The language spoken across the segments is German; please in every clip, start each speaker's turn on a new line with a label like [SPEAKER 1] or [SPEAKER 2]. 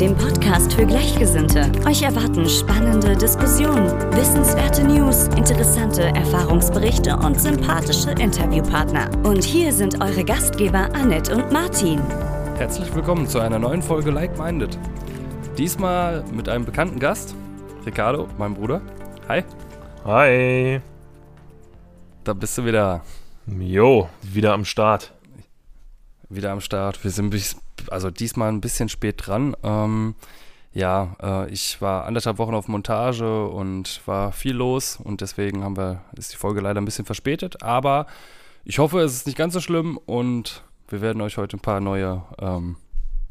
[SPEAKER 1] dem Podcast für Gleichgesinnte. Euch erwarten spannende Diskussionen, wissenswerte News, interessante Erfahrungsberichte und sympathische Interviewpartner. Und hier sind eure Gastgeber Annette und Martin.
[SPEAKER 2] Herzlich willkommen zu einer neuen Folge Like Minded. Diesmal mit einem bekannten Gast, Ricardo, mein Bruder. Hi,
[SPEAKER 3] Hi.
[SPEAKER 2] da bist du wieder,
[SPEAKER 3] Jo, wieder am Start.
[SPEAKER 2] Wieder am Start. Wir sind bis, also diesmal ein bisschen spät dran. Ähm, ja, äh, ich war anderthalb Wochen auf Montage und war viel los und deswegen haben wir, ist die Folge leider ein bisschen verspätet, aber ich hoffe, es ist nicht ganz so schlimm und wir werden euch heute ein paar neue, ähm,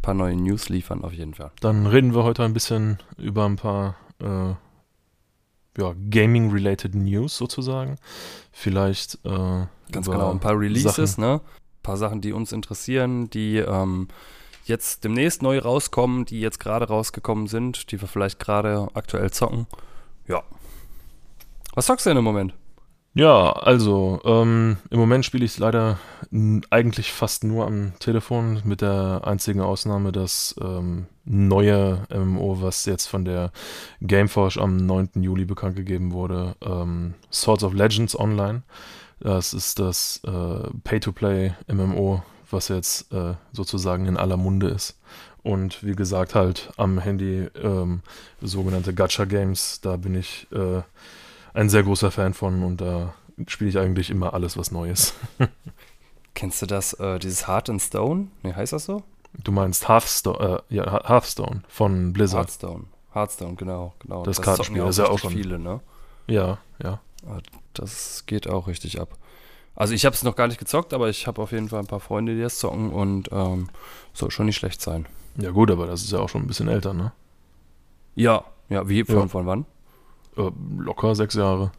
[SPEAKER 2] paar neue News liefern auf jeden Fall.
[SPEAKER 3] Dann reden wir heute ein bisschen über ein paar äh, ja, Gaming-related News sozusagen. Vielleicht äh,
[SPEAKER 2] Ganz genau, ein paar Releases,
[SPEAKER 3] Sachen.
[SPEAKER 2] ne? Paar Sachen, die uns interessieren, die ähm, jetzt demnächst neu rauskommen, die jetzt gerade rausgekommen sind, die wir vielleicht gerade aktuell zocken. Ja. Was zockst du denn im Moment?
[SPEAKER 3] Ja, also ähm, im Moment spiele ich leider eigentlich fast nur am Telefon, mit der einzigen Ausnahme das ähm, neue MMO, was jetzt von der Gameforge am 9. Juli bekannt gegeben wurde, ähm, Swords of Legends Online. Das ist das äh, Pay-to-Play MMO, was jetzt äh, sozusagen in aller Munde ist. Und wie gesagt, halt am Handy ähm, sogenannte Gacha-Games, da bin ich äh, ein sehr großer Fan von und da spiele ich eigentlich immer alles, was neu ist.
[SPEAKER 2] Kennst du das, äh, dieses Heart and Stone? Ne, heißt das so?
[SPEAKER 3] Du meinst Hearthstone, äh, ja, Hear- Hearthstone von Blizzard.
[SPEAKER 2] Hearthstone. Hearthstone, genau, genau.
[SPEAKER 3] Das
[SPEAKER 2] zocken
[SPEAKER 3] Kartenspiel, das ist ja auch schon-
[SPEAKER 2] viele, ne?
[SPEAKER 3] Ja, ja.
[SPEAKER 2] Das geht auch richtig ab. Also ich habe es noch gar nicht gezockt, aber ich habe auf jeden Fall ein paar Freunde, die das zocken und ähm, soll schon nicht schlecht sein.
[SPEAKER 3] Ja gut, aber das ist ja auch schon ein bisschen älter, ne?
[SPEAKER 2] Ja, ja, wie, von,
[SPEAKER 3] Ja.
[SPEAKER 2] von wann?
[SPEAKER 3] Äh, locker sechs Jahre.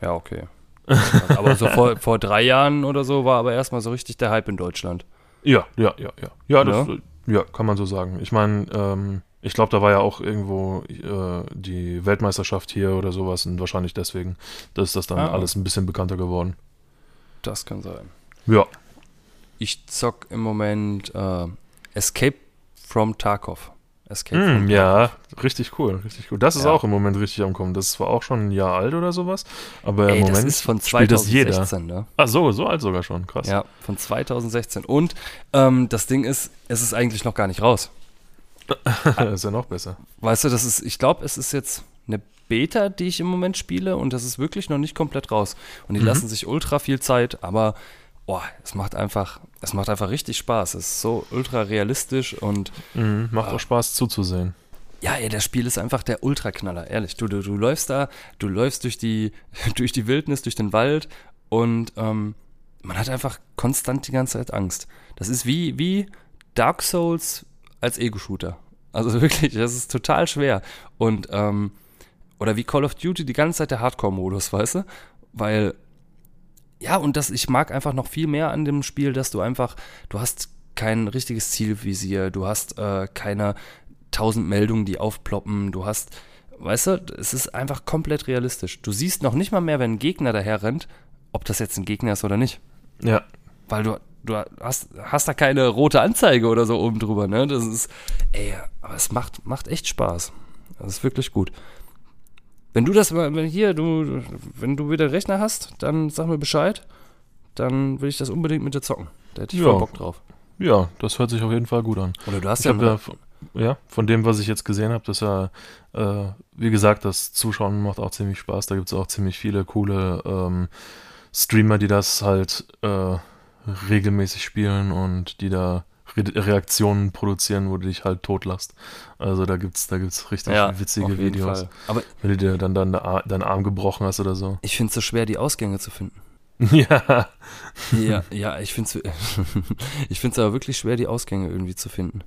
[SPEAKER 2] Ja, okay. aber so vor, vor drei Jahren oder so war aber erstmal so richtig der Hype in Deutschland.
[SPEAKER 3] Ja, ja, ja, ja. Ja, das,
[SPEAKER 2] Ja?
[SPEAKER 3] äh, ja kann man so sagen. Ich meine, ähm, ich glaube, da war ja auch irgendwo äh, die Weltmeisterschaft hier oder sowas und wahrscheinlich deswegen, ist das dann
[SPEAKER 2] Ah.
[SPEAKER 3] alles ein bisschen bekannter geworden.
[SPEAKER 2] Das kann sein.
[SPEAKER 3] Ja.
[SPEAKER 2] Ich zock im Moment äh, Escape from Tarkov. Escape
[SPEAKER 3] Hm,
[SPEAKER 2] from
[SPEAKER 3] ja, richtig cool, richtig cool. Das ist
[SPEAKER 2] Ja.
[SPEAKER 3] auch im Moment richtig am Kommen. Das ist zwar auch schon ein Jahr alt oder sowas, aber
[SPEAKER 2] Ey,
[SPEAKER 3] im
[SPEAKER 2] das
[SPEAKER 3] Moment
[SPEAKER 2] ist von
[SPEAKER 3] spielt das jeder.
[SPEAKER 2] 2016, ne?
[SPEAKER 3] Ach so, so alt sogar schon, krass.
[SPEAKER 2] Ja, von 2016. Und ähm, das Ding ist, es ist eigentlich noch gar nicht raus.
[SPEAKER 3] ist ja noch besser.
[SPEAKER 2] Weißt du, das ist, ich glaube, es ist jetzt eine Beta, die ich im Moment spiele und das ist wirklich noch nicht komplett raus. Und die
[SPEAKER 3] Mhm.
[SPEAKER 2] lassen sich ultra viel Zeit, aber oh, es macht einfach, es macht einfach richtig Spaß. Es ist so ultra realistisch und
[SPEAKER 3] Mhm, macht
[SPEAKER 2] Ah.
[SPEAKER 3] auch Spaß zuzusehen.
[SPEAKER 2] ja, ey, das Spiel ist einfach der Ultraknaller, ehrlich. Du, du, du läufst da, du läufst durch die, durch die Wildnis, durch den Wald und ähm, man hat einfach konstant die ganze Zeit Angst. Das ist wie, wie Dark Souls als Ego-Shooter. Also wirklich, das ist total schwer. Und, ähm, oder wie Call of Duty die ganze Zeit der Hardcore-Modus, weißt du? Weil, ja, und das, ich mag einfach noch viel mehr an dem Spiel, dass du einfach, du hast kein richtiges Zielvisier, du hast äh, keine tausend Meldungen, die aufploppen, du hast, weißt du, es ist einfach komplett realistisch. Du siehst noch nicht mal mehr, wenn ein Gegner daher rennt, ob das jetzt ein Gegner ist oder nicht.
[SPEAKER 3] Ja,
[SPEAKER 2] Weil du, du hast, hast da keine rote Anzeige oder so oben drüber, ne? Das ist, ey, aber es macht, macht echt Spaß. Das ist wirklich gut. Wenn du das mal, wenn hier, du, wenn du wieder einen Rechner hast, dann sag mir Bescheid. Dann will ich das unbedingt mit dir zocken. Da hätte ich
[SPEAKER 3] Ja.
[SPEAKER 2] voll Bock drauf.
[SPEAKER 3] ja, das hört sich auf jeden Fall gut an.
[SPEAKER 2] Oder du hast
[SPEAKER 3] Ich
[SPEAKER 2] ja,
[SPEAKER 3] ja, von- ja, von dem, was ich jetzt gesehen habe, dass ja, äh, wie gesagt, das Zuschauen macht auch ziemlich Spaß. Da gibt es auch ziemlich viele coole ähm, Streamer, die das halt äh, regelmäßig spielen und die da Re Reaktionen produzieren, wo du dich halt totlässt. Also da gibt's, da gibt's richtig
[SPEAKER 2] ja,
[SPEAKER 3] witzige Videos.
[SPEAKER 2] Fall. Aber
[SPEAKER 3] Wenn du dir dann, dann deinen Arm gebrochen hast oder so.
[SPEAKER 2] ich finde es so schwer, die Ausgänge zu finden.
[SPEAKER 3] ja.
[SPEAKER 2] Ja, ja, ich finde es ich find's aber wirklich schwer, die Ausgänge irgendwie zu finden.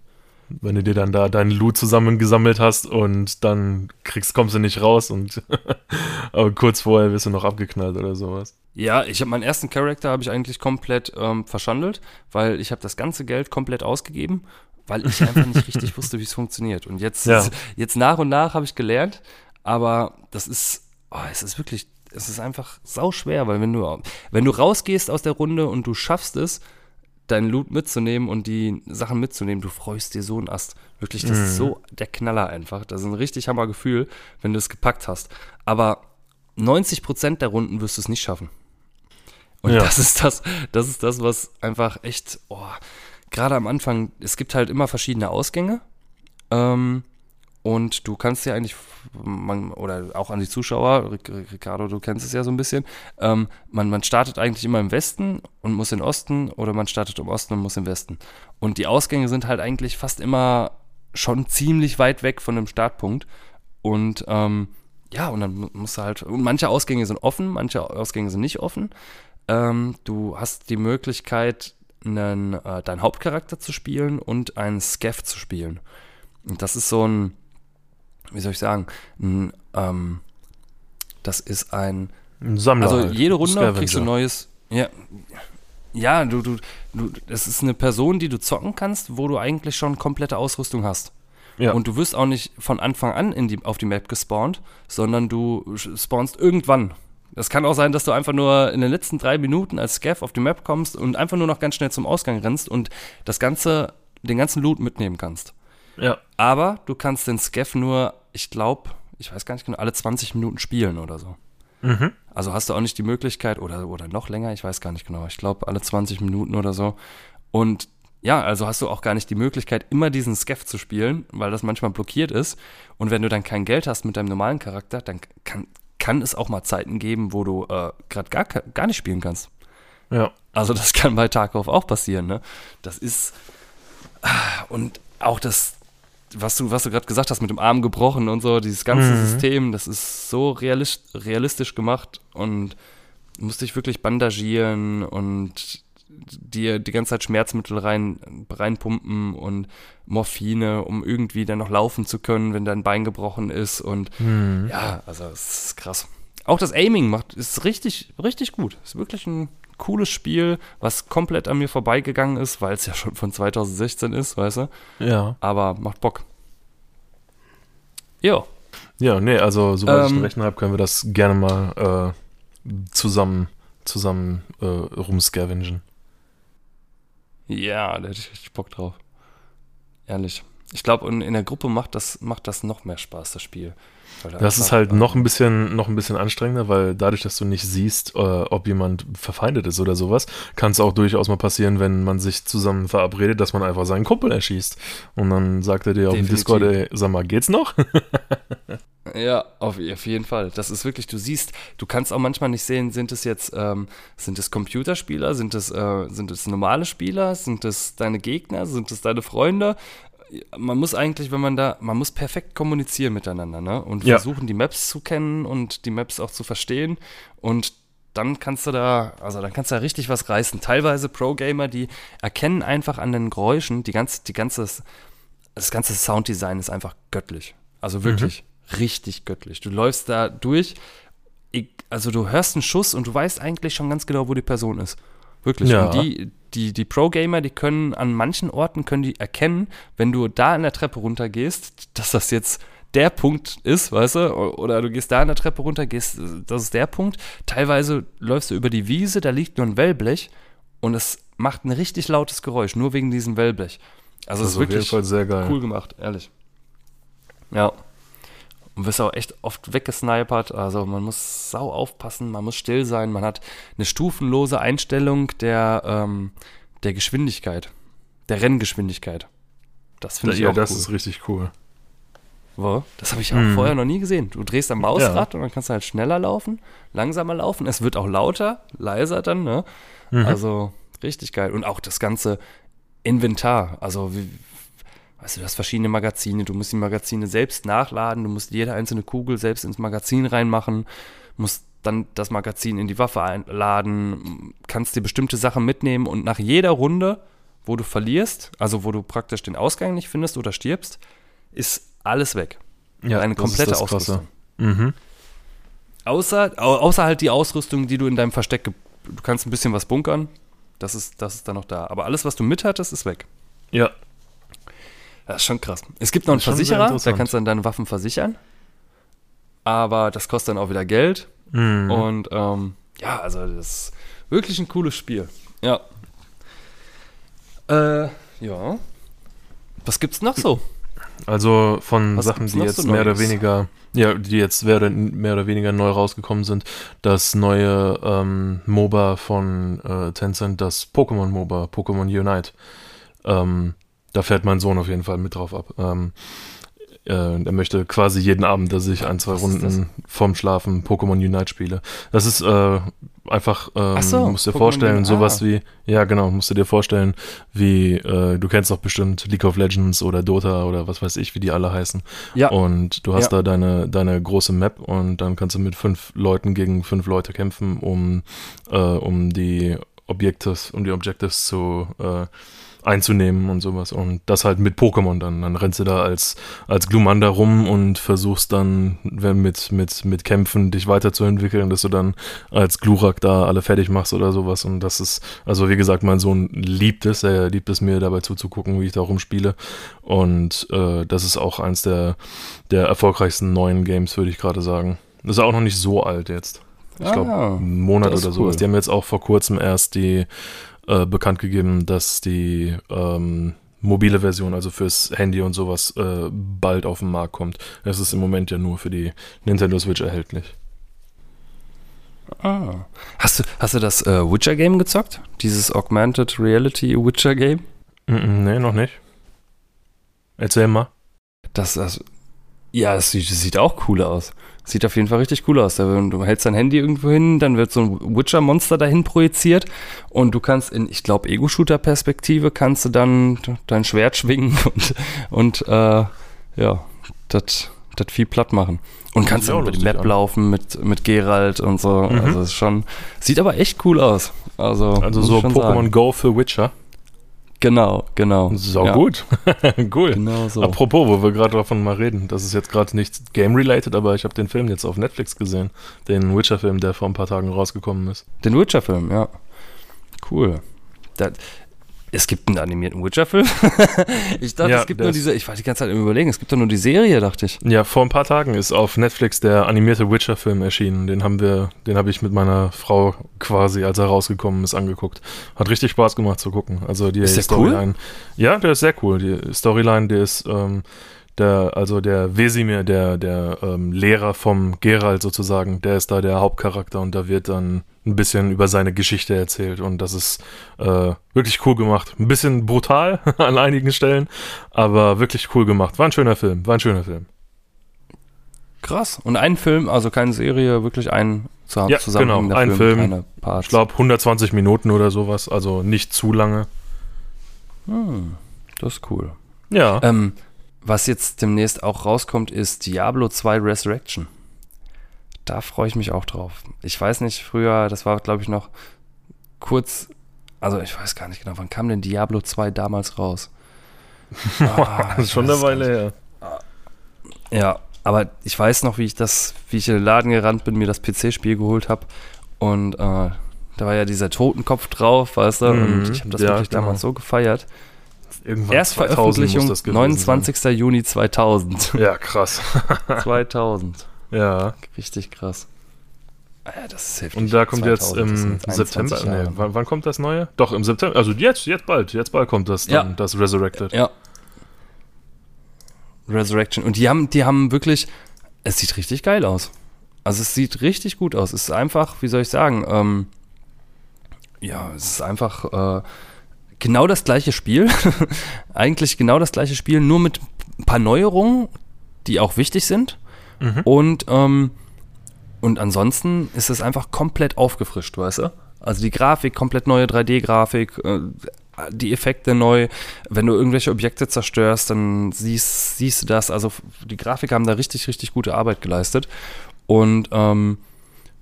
[SPEAKER 3] Wenn du dir dann da deinen Loot zusammengesammelt hast und dann kriegst, kommst du nicht raus und aber kurz vorher wirst du noch abgeknallt oder sowas.
[SPEAKER 2] Ja, ich habe meinen ersten Charakter habe ich eigentlich komplett ähm, verschandelt, weil ich habe das ganze Geld komplett ausgegeben, weil ich einfach nicht richtig wusste, wie es funktioniert. Und jetzt,
[SPEAKER 3] Ja.
[SPEAKER 2] jetzt nach und nach habe ich gelernt, aber das ist, oh, es ist wirklich, es ist einfach sau schwer, weil wenn du, wenn du rausgehst aus der Runde und du schaffst es, deinen Loot mitzunehmen und die Sachen mitzunehmen, du freust dir so einen Ast. Wirklich, das ist so der Knaller einfach. Das ist ein richtig hammer Gefühl, wenn du es gepackt hast. Aber 90% der Runden wirst du es nicht schaffen. Und
[SPEAKER 3] Ja.
[SPEAKER 2] das ist das, das ist das, was einfach echt, oh, gerade am Anfang, es gibt halt immer verschiedene Ausgänge. Ähm, und du kannst ja eigentlich, man, oder auch an die Zuschauer, Ric- Ricardo, du kennst es ja so ein bisschen, ähm, man, man startet eigentlich immer im Westen und muss in den Osten oder man startet im Osten und muss im Westen. Und die Ausgänge sind halt eigentlich fast immer schon ziemlich weit weg von dem Startpunkt. Und ähm, ja, und dann mu- musst du halt, und manche Ausgänge sind offen, manche Ausgänge sind nicht offen. Ähm, du hast die Möglichkeit, einen, äh, deinen Hauptcharakter zu spielen und einen Scav zu spielen. Und das ist so ein, wie soll ich sagen, ein, ähm, das ist ein,
[SPEAKER 3] Ein Sammler.
[SPEAKER 2] also
[SPEAKER 3] halt.
[SPEAKER 2] jede Runde
[SPEAKER 3] Scavenger.
[SPEAKER 2] kriegst du ein neues, ja, ja, du, du, du, es ist eine Person, die du zocken kannst, wo du eigentlich schon komplette Ausrüstung hast.
[SPEAKER 3] Ja.
[SPEAKER 2] Und du wirst auch nicht von Anfang an in die, auf die Map gespawnt, sondern du spawnst irgendwann. Es kann auch sein, dass du einfach nur in den letzten drei Minuten als Scav auf die Map kommst und einfach nur noch ganz schnell zum Ausgang rennst und das ganze, den ganzen Loot mitnehmen kannst.
[SPEAKER 3] Ja.
[SPEAKER 2] Aber du kannst den Scav nur, ich glaube, ich weiß gar nicht genau, alle 20 Minuten spielen oder so.
[SPEAKER 3] Mhm.
[SPEAKER 2] Also hast du auch nicht die Möglichkeit, oder, oder noch länger, ich weiß gar nicht genau, ich glaube alle 20 Minuten oder so. Und ja, also hast du auch gar nicht die Möglichkeit, immer diesen Scav zu spielen, weil das manchmal blockiert ist. Und wenn du dann kein Geld hast mit deinem normalen Charakter, dann kann, kann es auch mal Zeiten geben, wo du äh, gerade gar, gar nicht spielen kannst.
[SPEAKER 3] Ja.
[SPEAKER 2] Also das kann bei Tarkov auch passieren, ne? Das ist ah, und auch das, was du, was du gerade gesagt hast mit dem Arm gebrochen und so, dieses ganze
[SPEAKER 3] Mhm.
[SPEAKER 2] System, das ist so realis realistisch gemacht und musste ich wirklich bandagieren und dir die ganze Zeit Schmerzmittel rein, reinpumpen und Morphine, um irgendwie dann noch laufen zu können, wenn dein Bein gebrochen ist und
[SPEAKER 3] Mhm.
[SPEAKER 2] ja, also es ist krass. Auch das Aiming macht, ist richtig, richtig gut. Ist wirklich ein cooles Spiel, was komplett an mir vorbeigegangen ist, weil es ja schon von 2016 ist, weißt du?
[SPEAKER 3] Ja.
[SPEAKER 2] Aber macht Bock. Jo.
[SPEAKER 3] Ja, nee, also sobald ich
[SPEAKER 2] Ähm,
[SPEAKER 3] einen Rechner habe, können wir das gerne mal äh, zusammen, zusammen äh, rumscavengen.
[SPEAKER 2] Ja, da hätte ich richtig Bock drauf. Ehrlich. Ich glaube, in, in der Gruppe macht das, macht das noch mehr Spaß, das Spiel.
[SPEAKER 3] Das ist halt noch ein bisschen, noch ein bisschen anstrengender, weil dadurch, dass du nicht siehst, äh, ob jemand verfeindet ist oder sowas, kann es auch durchaus mal passieren, wenn man sich zusammen verabredet, dass man einfach seinen Kumpel erschießt. Und dann sagt er dir auf dem. Discord, ey, sag mal, geht's noch?
[SPEAKER 2] Ja, auf, auf jeden Fall. Das ist wirklich, du siehst, du kannst auch manchmal nicht sehen, sind es jetzt, ähm, sind es Computerspieler, sind es, äh, sind es normale Spieler, sind es deine Gegner, sind es deine Freunde? Man muss eigentlich, wenn man da, man muss perfekt kommunizieren miteinander, ne? Und
[SPEAKER 3] Ja.
[SPEAKER 2] versuchen, die Maps zu kennen und die Maps auch zu verstehen. Und dann kannst du da, also dann kannst du da richtig was reißen. Teilweise Pro-Gamer, die erkennen einfach an den Geräuschen, die ganze, die ganze, das ganze Sounddesign ist einfach göttlich. Also wirklich richtig göttlich. Du läufst da durch, ich, also du hörst einen Schuss und du weißt eigentlich schon ganz genau, wo die Person ist. Wirklich.
[SPEAKER 3] Ja.
[SPEAKER 2] Und die, die, die Pro-Gamer, die können an manchen Orten können die erkennen, wenn du da in der Treppe runtergehst, dass das jetzt der Punkt ist, weißt du, oder du gehst da in der Treppe runter, gehst, das ist der Punkt. Teilweise läufst du über die Wiese, da liegt nur ein Wellblech und es macht ein richtig lautes Geräusch, nur wegen diesem Wellblech. Also es ist wirklich
[SPEAKER 3] Fall sehr geil.
[SPEAKER 2] cool gemacht, ehrlich. Ja. Und wirst auch echt oft weggesnipert. Also man muss sau aufpassen, man muss still sein. Man hat eine stufenlose Einstellung der, ähm, der Geschwindigkeit, der Renngeschwindigkeit. Das finde ich
[SPEAKER 3] ja,
[SPEAKER 2] auch
[SPEAKER 3] das
[SPEAKER 2] cool.
[SPEAKER 3] ist richtig cool.
[SPEAKER 2] Wo? Das habe ich auch
[SPEAKER 3] Mhm.
[SPEAKER 2] vorher noch nie gesehen. Du drehst am Mausrad und dann kannst du halt schneller laufen, langsamer laufen. Es wird auch lauter, leiser dann, ne?
[SPEAKER 3] Mhm.
[SPEAKER 2] Also richtig geil. Und auch das ganze Inventar. Also, wie, weißt du, du hast verschiedene Magazine. Du musst die Magazine selbst nachladen. Du musst jede einzelne Kugel selbst ins Magazin reinmachen. Musst dann das Magazin in die Waffe einladen. Kannst dir bestimmte Sachen mitnehmen und nach jeder Runde wo du verlierst, also wo du praktisch den Ausgang nicht findest oder stirbst, ist alles weg.
[SPEAKER 3] Ja,
[SPEAKER 2] Eine komplette. Ausrüstung.
[SPEAKER 3] Mhm.
[SPEAKER 2] Außer, au- außer halt die Ausrüstung, die du in deinem Versteck, du kannst ein bisschen was bunkern, das ist, das ist dann noch da. Aber alles, was du mit hattest, ist weg.
[SPEAKER 3] Ja,
[SPEAKER 2] Das ist schon krass. Es gibt noch einen Versicherer, da kannst du dann deine Waffen versichern. Aber das kostet dann auch wieder Geld.
[SPEAKER 3] Mhm.
[SPEAKER 2] Und ähm, ja, also das ist wirklich ein cooles Spiel. Ja. Äh, ja. Was gibt's noch so?
[SPEAKER 3] Also von
[SPEAKER 2] Was
[SPEAKER 3] Sachen, die jetzt
[SPEAKER 2] so
[SPEAKER 3] mehr oder weniger, ja, die jetzt mehr oder, mehr oder weniger neu rausgekommen sind, das neue ähm, MOBA von äh, Tencent, das Pokémon MOBA, Pokémon Unite. Ähm, da fährt mein Sohn auf jeden Fall mit drauf ab. Ähm, äh, er möchte quasi jeden Abend, dass ich ein, zwei
[SPEAKER 2] Was
[SPEAKER 3] Runden vorm Schlafen Pokémon Unite spiele. Das ist äh, einfach, ähm,
[SPEAKER 2] so,
[SPEAKER 3] musst dir
[SPEAKER 2] Pokémon
[SPEAKER 3] vorstellen,
[SPEAKER 2] Unite,
[SPEAKER 3] sowas
[SPEAKER 2] ah.
[SPEAKER 3] wie, ja genau, musst du dir vorstellen, wie, äh, du kennst doch bestimmt League of Legends oder Dota oder was weiß ich, wie die alle heißen.
[SPEAKER 2] Ja.
[SPEAKER 3] Und du hast
[SPEAKER 2] Ja.
[SPEAKER 3] da deine, deine große Map und dann kannst du mit fünf Leuten gegen fünf Leute kämpfen, um, äh, um die Objectives, um die Objectives zu äh, einzunehmen und sowas. Und das halt mit Pokémon dann. Dann rennst du da als, als Glumanda rum und versuchst dann wenn mit, mit, mit Kämpfen dich weiterzuentwickeln, dass du dann als Glurak da alle fertig machst oder sowas. Und das ist, also wie gesagt, mein Sohn liebt es, er liebt es mir dabei zuzugucken, wie ich da rumspiele. Und äh, das ist auch eins der, der erfolgreichsten neuen Games, würde ich gerade sagen. Das ist auch noch nicht so alt jetzt. Ich glaube,
[SPEAKER 2] Ah,
[SPEAKER 3] einen Monat oder sowas.
[SPEAKER 2] cool.
[SPEAKER 3] Die haben jetzt auch vor kurzem erst die äh, bekannt gegeben, dass die ähm, mobile Version, also fürs Handy und sowas, äh, bald auf den Markt kommt. Es ist im Moment ja nur für die Nintendo Switch erhältlich.
[SPEAKER 2] Ah. Hast du, hast du das äh, Witcher-Game gezockt? Dieses Augmented Reality Witcher-Game?
[SPEAKER 3] Nee, noch nicht. Erzähl mal.
[SPEAKER 2] Das, das, ja, das sieht, das sieht auch cool aus. Sieht auf jeden Fall richtig cool aus. Du hältst dein Handy irgendwo hin, dann wird so ein Witcher-Monster dahin projiziert und du kannst in, ich glaube, Ego-Shooter-Perspektive kannst du dann dein Schwert schwingen und, und äh, ja, das das viel platt machen. Und kannst dann über die Map
[SPEAKER 3] an.
[SPEAKER 2] laufen mit, mit Geralt und so.
[SPEAKER 3] Mhm.
[SPEAKER 2] Also ist schon, sieht aber echt cool aus. Also,
[SPEAKER 3] Also so Pokémon. Go für Witcher.
[SPEAKER 2] Genau, genau.
[SPEAKER 3] Sau
[SPEAKER 2] Ja,
[SPEAKER 3] gut. cool.
[SPEAKER 2] Genau so.
[SPEAKER 3] Apropos, wo wir gerade davon mal reden, das ist jetzt gerade nicht game-related, aber ich habe den Film jetzt auf Netflix gesehen. Den Witcher-Film, der vor ein paar Tagen rausgekommen ist.
[SPEAKER 2] Den Witcher-Film, ja. Cool. Da, es gibt einen animierten Witcher-Film? ich dachte,
[SPEAKER 3] Ja,
[SPEAKER 2] es gibt nur diese, ich war die ganze Zeit im Überlegen, es gibt doch nur die Serie, dachte ich.
[SPEAKER 3] Ja, vor ein paar Tagen ist auf Netflix der animierte Witcher-Film erschienen. Den haben wir, den habe ich mit meiner Frau quasi, als er rausgekommen ist, angeguckt. Hat richtig Spaß gemacht zu gucken. Also die
[SPEAKER 2] Ist der
[SPEAKER 3] Storyline. Ja, der ist sehr cool. Die Storyline, der ist ähm, der, also der Wesimir, der, der ähm, Lehrer vom Geralt sozusagen, der ist da der Hauptcharakter und da wird dann ein bisschen über seine Geschichte erzählt und das ist äh, wirklich cool gemacht. Ein bisschen brutal an einigen Stellen, aber wirklich cool gemacht. War ein schöner Film, war ein schöner Film.
[SPEAKER 2] Krass. Und ein Film, also keine Serie, wirklich ein zu
[SPEAKER 3] Ja, genau, ein
[SPEAKER 2] Film,
[SPEAKER 3] Film. Ich glaube 120 Minuten oder sowas, also nicht zu lange.
[SPEAKER 2] Hm, das ist cool.
[SPEAKER 3] Ja.
[SPEAKER 2] Ähm, was jetzt demnächst auch rauskommt, ist Diablo 2 Resurrection. Da freue ich mich auch drauf. Ich weiß nicht, früher, das war, glaube ich, noch kurz, also ich weiß gar nicht genau, wann kam denn Diablo 2 damals raus? Ah,
[SPEAKER 3] das ist schon eine Weile her.
[SPEAKER 2] Ja, aber ich weiß noch, wie ich das, wie ich in den Laden gerannt bin, mir das PC-Spiel geholt habe und äh, da war ja dieser Totenkopf drauf, weißt du,
[SPEAKER 3] Mhm,
[SPEAKER 2] und ich habe das
[SPEAKER 3] ja,
[SPEAKER 2] wirklich
[SPEAKER 3] genau.
[SPEAKER 2] damals so gefeiert.
[SPEAKER 3] Irgendwann
[SPEAKER 2] Erstveröffentlichung
[SPEAKER 3] 2000 muss das gewesen
[SPEAKER 2] 29. Juni 2000.
[SPEAKER 3] Sein. Ja, krass.
[SPEAKER 2] 2000.
[SPEAKER 3] ja.
[SPEAKER 2] Richtig krass. Ah Ja, das ist heftig.
[SPEAKER 3] Und da kommt jetzt
[SPEAKER 2] 2000, das sind
[SPEAKER 3] im
[SPEAKER 2] jetzt 21
[SPEAKER 3] September. Nee, wann, wann kommt das neue? Doch, im September. Also jetzt, jetzt bald. Jetzt bald kommt das dann,
[SPEAKER 2] Ja.
[SPEAKER 3] das Resurrected.
[SPEAKER 2] Ja. Resurrection. Und die haben, die haben wirklich, es sieht richtig geil aus. Also es sieht richtig gut aus. Es ist einfach, wie soll ich sagen, ähm, ja, es ist einfach äh, genau das gleiche Spiel. Eigentlich genau das gleiche Spiel, nur mit ein paar Neuerungen, die auch wichtig sind.
[SPEAKER 3] Mhm.
[SPEAKER 2] Und, ähm, und ansonsten ist es einfach komplett aufgefrischt, weißt du? Also die Grafik, komplett neue 3D-Grafik, äh, die Effekte neu. Wenn du irgendwelche Objekte zerstörst, dann siehst, siehst du das. Also die Grafiker haben da richtig, richtig gute Arbeit geleistet. Und ähm,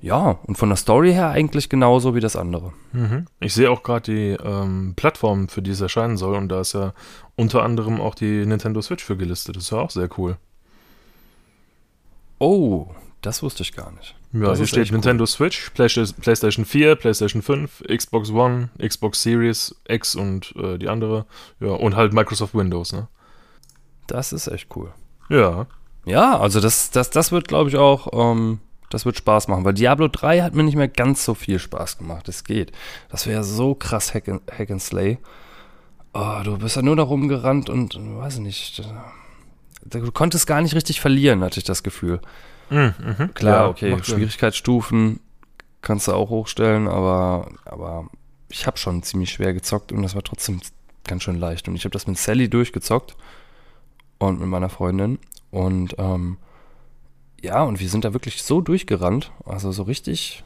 [SPEAKER 2] ja, und von der Story her eigentlich genauso wie das andere.
[SPEAKER 3] Mhm. Ich sehe auch gerade die ähm, Plattform, für die es erscheinen soll, und da ist ja unter anderem auch die Nintendo Switch für gelistet. Das ist ja auch sehr cool.
[SPEAKER 2] Oh, das wusste ich gar nicht.
[SPEAKER 3] Ja,
[SPEAKER 2] Das
[SPEAKER 3] hier steht Nintendo Switch, PlayStation PlayStation 4, PlayStation 5, Xbox One, Xbox Series X und äh, die andere. Ja, und halt Microsoft Windows, ne?
[SPEAKER 2] Das ist echt cool.
[SPEAKER 3] Ja.
[SPEAKER 2] Ja, also das, das, das wird, glaube ich, auch, ähm, das wird Spaß machen, weil Diablo 3 hat mir nicht mehr ganz so viel Spaß gemacht. Es geht. Das wäre so krass Hack and, Hack and Slay. Oh, du bist ja nur da rumgerannt und, weiß ich nicht, du konntest gar nicht richtig verlieren, hatte ich das Gefühl.
[SPEAKER 3] Mhm, mhm.
[SPEAKER 2] Klar,
[SPEAKER 3] Ja,
[SPEAKER 2] okay. Schwierigkeitsstufen kannst du auch hochstellen, aber, aber ich habe schon ziemlich schwer gezockt und das war trotzdem ganz schön leicht. Und ich habe das mit Sally durchgezockt und mit meiner Freundin. Und ähm, ja, und wir sind da wirklich so durchgerannt. Also so richtig.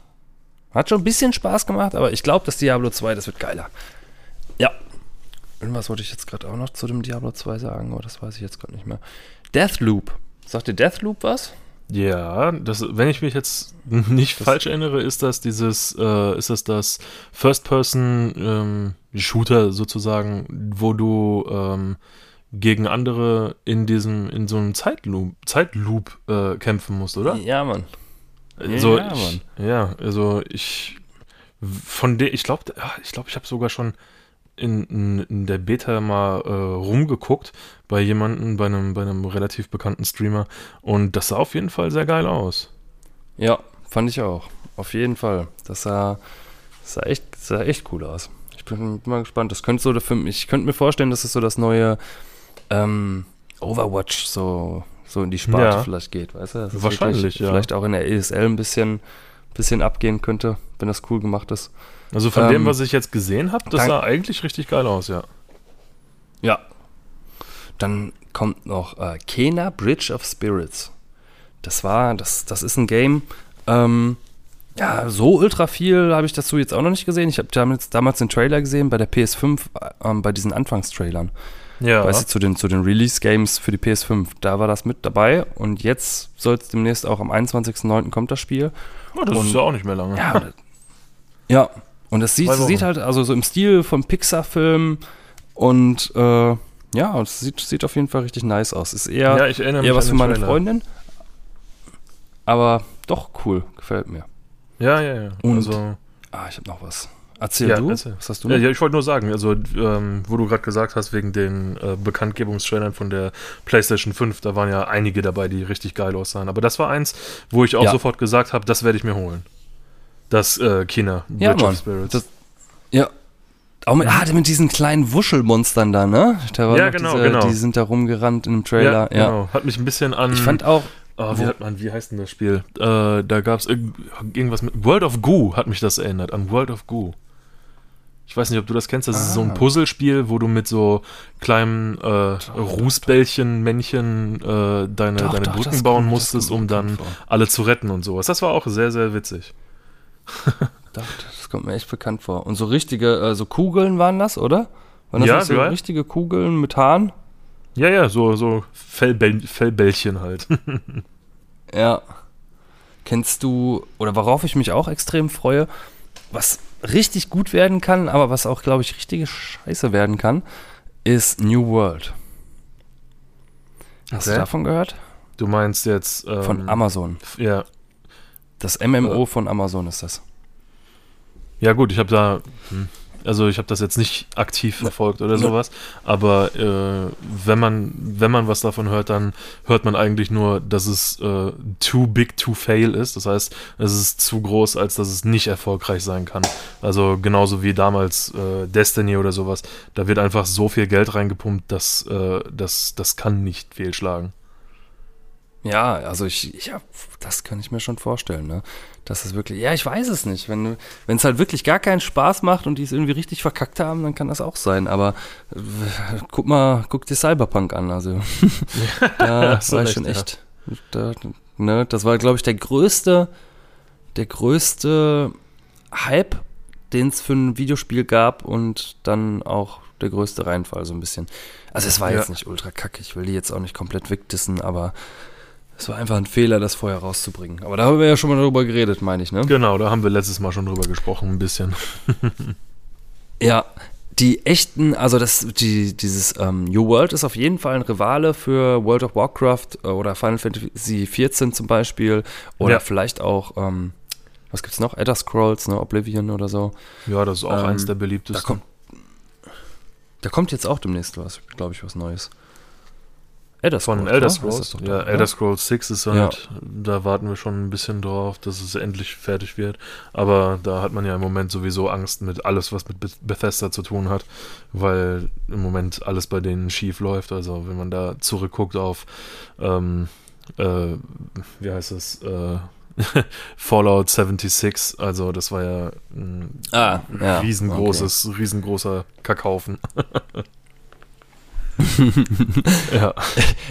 [SPEAKER 2] Hat schon ein bisschen Spaß gemacht, aber ich glaube, das Diablo 2, das wird geiler. Ja. Irgendwas wollte ich jetzt gerade auch noch zu dem Diablo 2 sagen, aber das weiß ich jetzt gerade nicht mehr. Deathloop. Sagt dir Deathloop was?
[SPEAKER 3] Ja, das, wenn ich mich jetzt nicht
[SPEAKER 2] Das-
[SPEAKER 3] falsch erinnere, ist das dieses, äh, ist das das First-Person-Shooter sozusagen, wo du ähm, gegen andere in diesem, in so einem Zeitloop, Zeitloop äh, kämpfen musst, oder?
[SPEAKER 2] Ja, Mann.
[SPEAKER 3] Also
[SPEAKER 2] Ja,
[SPEAKER 3] ich, ja, also ich von der, ich glaube, ich glaube, ich habe sogar schon in, in, in der Beta mal äh, rumgeguckt bei jemandem, bei einem, bei einem relativ bekannten Streamer und das sah auf jeden Fall sehr geil aus.
[SPEAKER 2] Ja, fand ich auch. Auf jeden Fall. Das sah, das sah, echt, sah echt cool aus. Ich bin mal gespannt. Das könnte so der Film. Ich könnte mir vorstellen, dass es so das neue ähm, Overwatch so, so in die Sparte
[SPEAKER 3] Ja.
[SPEAKER 2] vielleicht geht, weißt du? Dass
[SPEAKER 3] Wahrscheinlich,
[SPEAKER 2] wirklich
[SPEAKER 3] ja.
[SPEAKER 2] Vielleicht auch in der ESL ein bisschen, bisschen abgehen könnte, wenn das cool gemacht ist.
[SPEAKER 3] Also von
[SPEAKER 2] Ähm,
[SPEAKER 3] dem, was ich jetzt gesehen habe, das
[SPEAKER 2] dank-
[SPEAKER 3] sah eigentlich richtig geil aus, ja.
[SPEAKER 2] Ja. Dann kommt noch äh, Kena Bridge of Spirits. Das war, das, das ist ein Game. Ähm, ja, so ultra viel habe ich dazu jetzt auch noch nicht gesehen. Ich habe damals, damals den Trailer gesehen bei der PS5, äh, ähm, bei diesen Anfangstrailern.
[SPEAKER 3] Ja,
[SPEAKER 2] Weißt du, zu den, zu den Release-Games für die PS5. Da war das mit dabei und jetzt soll es demnächst auch am 21.09. kommt das Spiel.
[SPEAKER 3] oh, das
[SPEAKER 2] und-
[SPEAKER 3] ist ja auch nicht mehr lange.
[SPEAKER 2] Ja, und- ja. Und es sieht, sieht halt, also so im Stil vom Pixar-Film und äh, ja, es sieht, sieht auf jeden Fall richtig nice aus. Ist eher,
[SPEAKER 3] Ja, ich erinnere mich
[SPEAKER 2] eher was für meine
[SPEAKER 3] Trailer.
[SPEAKER 2] Freundin. Aber doch cool, gefällt mir.
[SPEAKER 3] Ja, ja, ja.
[SPEAKER 2] Und-
[SPEAKER 3] also,
[SPEAKER 2] Ah, ich habe noch was. Erzähl
[SPEAKER 3] Ja,
[SPEAKER 2] du,
[SPEAKER 3] erzähl.
[SPEAKER 2] was hast du
[SPEAKER 3] ja, ja, ich wollte nur sagen, also, ähm, wo du gerade gesagt hast, wegen den äh, Bekanntgebungstrailern von der PlayStation 5, da waren ja einige dabei, die richtig geil aussahen. Aber das war eins, wo ich auch
[SPEAKER 2] Ja.
[SPEAKER 3] sofort gesagt habe, das werde ich mir holen. Das äh, China,
[SPEAKER 2] Ja,
[SPEAKER 3] Bridge
[SPEAKER 2] Mann.
[SPEAKER 3] of Spirits.
[SPEAKER 2] Das- Ja. Auch mit, ah, mit diesen kleinen Wuschelmonstern da, ne? Da
[SPEAKER 3] Ja, genau,
[SPEAKER 2] diese,
[SPEAKER 3] genau.
[SPEAKER 2] Die sind da rumgerannt in dem Trailer. Ja,
[SPEAKER 3] genau. Hat mich ein bisschen an.
[SPEAKER 2] Ich fand auch,
[SPEAKER 3] Ah, wie, hat man, wie heißt denn das Spiel? Äh, da gab es irgendwas mit. World of Goo hat mich das erinnert, an World of Goo. Ich weiß nicht, ob du das kennst. Das ist so ein
[SPEAKER 2] Ah.
[SPEAKER 3] Puzzlespiel, wo du mit so kleinen äh, Rußbällchen, Männchen äh, deine,
[SPEAKER 2] Doch,
[SPEAKER 3] deine
[SPEAKER 2] doch,
[SPEAKER 3] Brücken bauen
[SPEAKER 2] das
[SPEAKER 3] musstest, um dann alle zu retten und sowas. Das war auch sehr, sehr witzig.
[SPEAKER 2] Doch, das kommt mir echt bekannt vor. Und so richtige, äh, so Kugeln waren das, oder? Waren das
[SPEAKER 3] Ja,
[SPEAKER 2] so
[SPEAKER 3] ja.
[SPEAKER 2] richtige Kugeln mit Haaren?
[SPEAKER 3] Ja, ja, so, so Fellbäll Fellbällchen halt.
[SPEAKER 2] Ja. Kennst du, oder worauf ich mich auch extrem freue, was richtig gut werden kann, aber was auch, glaube ich, richtige Scheiße werden kann, ist New World. Hast
[SPEAKER 3] Okay.
[SPEAKER 2] du davon gehört?
[SPEAKER 3] Du meinst jetzt. Ähm,
[SPEAKER 2] Von Amazon.
[SPEAKER 3] Ja.
[SPEAKER 2] Das MMO von Amazon ist das.
[SPEAKER 3] Ja gut, ich habe da, hm, also ich habe das jetzt nicht aktiv verfolgt oder sowas, aber äh, wenn man wenn man was davon hört, dann hört man eigentlich nur, dass es äh, too big to fail ist. Das heißt, es ist zu groß, als dass es nicht erfolgreich sein kann. Also genauso wie damals äh, Destiny oder sowas. Da wird einfach so viel Geld reingepumpt, dass äh, das das kann nicht fehlschlagen.
[SPEAKER 2] Ja, also ich, ich hab, das kann ich mir schon vorstellen, ne? Das ist wirklich, ja, ich weiß es nicht. Wenn es halt wirklich gar keinen Spaß macht und die es irgendwie richtig verkackt haben, dann kann das auch sein. Aber äh, guck mal, guck dir Cyberpunk an, also da
[SPEAKER 3] hast du
[SPEAKER 2] war ich schon
[SPEAKER 3] ja.
[SPEAKER 2] echt, da, ne? Das war, glaube ich, der größte, der größte Hype, den es für ein Videospiel gab und dann auch der größte Reinfall so ein bisschen. Also es war
[SPEAKER 3] Ja.
[SPEAKER 2] jetzt nicht ultra kacke, ich will die jetzt auch nicht komplett wegdissen, aber Es war einfach ein Fehler, das vorher rauszubringen. Aber da haben wir ja schon mal drüber geredet, meine ich, ne?
[SPEAKER 3] Genau, da haben wir letztes Mal schon drüber gesprochen, ein bisschen.
[SPEAKER 2] Ja, die echten, also das, die, dieses ähm, New World ist auf jeden Fall ein Rivale für World of Warcraft äh, oder Final Fantasy XIV zum Beispiel oder
[SPEAKER 3] Ja.
[SPEAKER 2] vielleicht auch, ähm, was gibt's noch? Elder Scrolls, ne? Oblivion oder so.
[SPEAKER 3] Ja, das ist auch
[SPEAKER 2] Ähm,
[SPEAKER 3] eins der
[SPEAKER 2] Da
[SPEAKER 3] beliebtesten.
[SPEAKER 2] kommt, da kommt jetzt auch demnächst was, glaube ich, was Neues. Elder
[SPEAKER 3] Von
[SPEAKER 2] Scrolls,
[SPEAKER 3] Elder
[SPEAKER 2] oder? Heißt
[SPEAKER 3] Scrolls.
[SPEAKER 2] doch
[SPEAKER 3] Ja,
[SPEAKER 2] oder?
[SPEAKER 3] Elder Scrolls 6 ist halt, da warten wir schon ein bisschen drauf, dass es endlich fertig wird. Aber da hat man ja im Moment sowieso Angst mit alles, was mit Beth- Bethesda zu tun hat, weil im Moment alles bei denen schief läuft. Also wenn man da zurückguckt auf, ähm, äh, wie heißt es, äh, Fallout 76, also das war ja ein
[SPEAKER 2] Ah, ja,
[SPEAKER 3] riesengroßes, riesengroßer Kackhaufen. ja.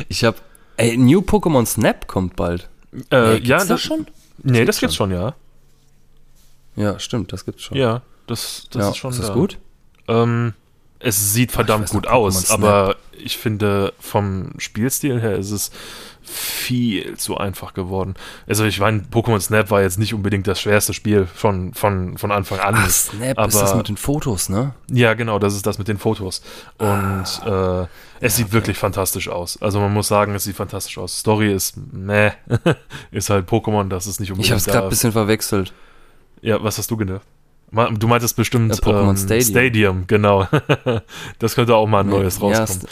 [SPEAKER 2] Ich habe, ey, New Pokémon Snap kommt bald.
[SPEAKER 3] Äh, ja,
[SPEAKER 2] das
[SPEAKER 3] das
[SPEAKER 2] schon?
[SPEAKER 3] Nee,
[SPEAKER 2] gibt's
[SPEAKER 3] das gibt's schon, ja.
[SPEAKER 2] Ja, stimmt, das gibt's schon.
[SPEAKER 3] Ja, das, das
[SPEAKER 2] Ja,
[SPEAKER 3] ist schon
[SPEAKER 2] ist das
[SPEAKER 3] da.
[SPEAKER 2] gut?
[SPEAKER 3] Ähm, es sieht verdammt gut aus,
[SPEAKER 2] Pokémon Snap.
[SPEAKER 3] aber ich finde, vom Spielstil her ist es viel zu einfach geworden. Also ich meine, Pokémon Snap war jetzt nicht unbedingt das schwerste Spiel von, von, von Anfang an.
[SPEAKER 2] Ach, Snap ist das
[SPEAKER 3] aber-
[SPEAKER 2] mit den Fotos, ne?
[SPEAKER 3] Ja, genau, das ist das mit den Fotos. Und
[SPEAKER 2] Ah.
[SPEAKER 3] äh, es sieht wirklich fantastisch aus. Also man muss sagen, es sieht fantastisch aus. Story ist meh. ist halt Pokémon, das ist nicht unbedingt
[SPEAKER 2] Ich habe es gerade ein bisschen verwechselt.
[SPEAKER 3] Ja, was hast du gedacht? Du meintest bestimmt
[SPEAKER 2] Äh, Pokémon
[SPEAKER 3] ähm,
[SPEAKER 2] Stadium.
[SPEAKER 3] Stadium, genau. das könnte auch mal ein neues
[SPEAKER 2] Ja,
[SPEAKER 3] rauskommen.
[SPEAKER 2] st-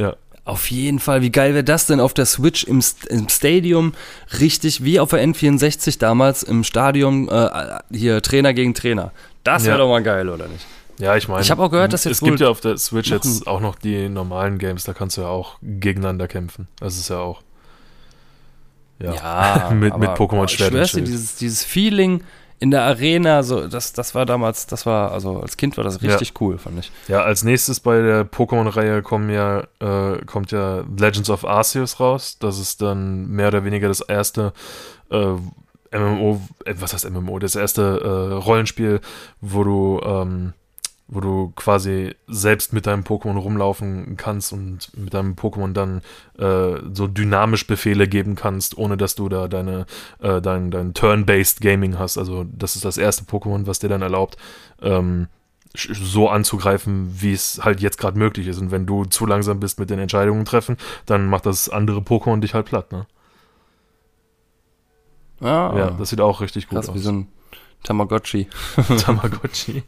[SPEAKER 3] Ja.
[SPEAKER 2] Auf jeden Fall. Wie geil wäre das denn auf der Switch im, im Stadium? Richtig wie auf der N64 damals im Stadion, äh, hier Trainer gegen Trainer. Das wäre
[SPEAKER 3] Ja.
[SPEAKER 2] doch mal geil, oder nicht?
[SPEAKER 3] Ja, ich meine.
[SPEAKER 2] Ich hab auch gehört, dass jetzt
[SPEAKER 3] Es gibt ja auf der Switch jetzt auch noch die normalen Games, da kannst du ja auch gegeneinander kämpfen. Das ist ja auch. Ja. mit, mit
[SPEAKER 2] aber,
[SPEAKER 3] Pokémon
[SPEAKER 2] ich
[SPEAKER 3] Schwert und
[SPEAKER 2] schwör's dir, dieses, dieses Feeling in der Arena, so, das, das war damals, das war, also als Kind war das
[SPEAKER 3] Ja.
[SPEAKER 2] richtig cool, fand ich.
[SPEAKER 3] Ja, als nächstes bei der Pokémon-Reihe kommen ja, äh, kommt ja Legends of Arceus raus. Das ist dann mehr oder weniger das erste äh, MMO, äh, was heißt MMO? Das erste äh, Rollenspiel, wo du, ähm, wo du quasi selbst mit deinem Pokémon rumlaufen kannst und mit deinem Pokémon dann äh, so dynamisch Befehle geben kannst, ohne dass du da deine, äh, dein, dein Turn-Based Gaming hast. Also das ist das erste Pokémon, was dir dann erlaubt, ähm, so anzugreifen, wie es halt jetzt gerade möglich ist. Und wenn du zu langsam bist mit den Entscheidungen treffen, dann macht das andere Pokémon dich halt platt, ne?
[SPEAKER 2] Ah,
[SPEAKER 3] Ja, das sieht auch richtig gut
[SPEAKER 2] krass, wie
[SPEAKER 3] aus.
[SPEAKER 2] so ein Tamagotchi.
[SPEAKER 3] Tamagotchi.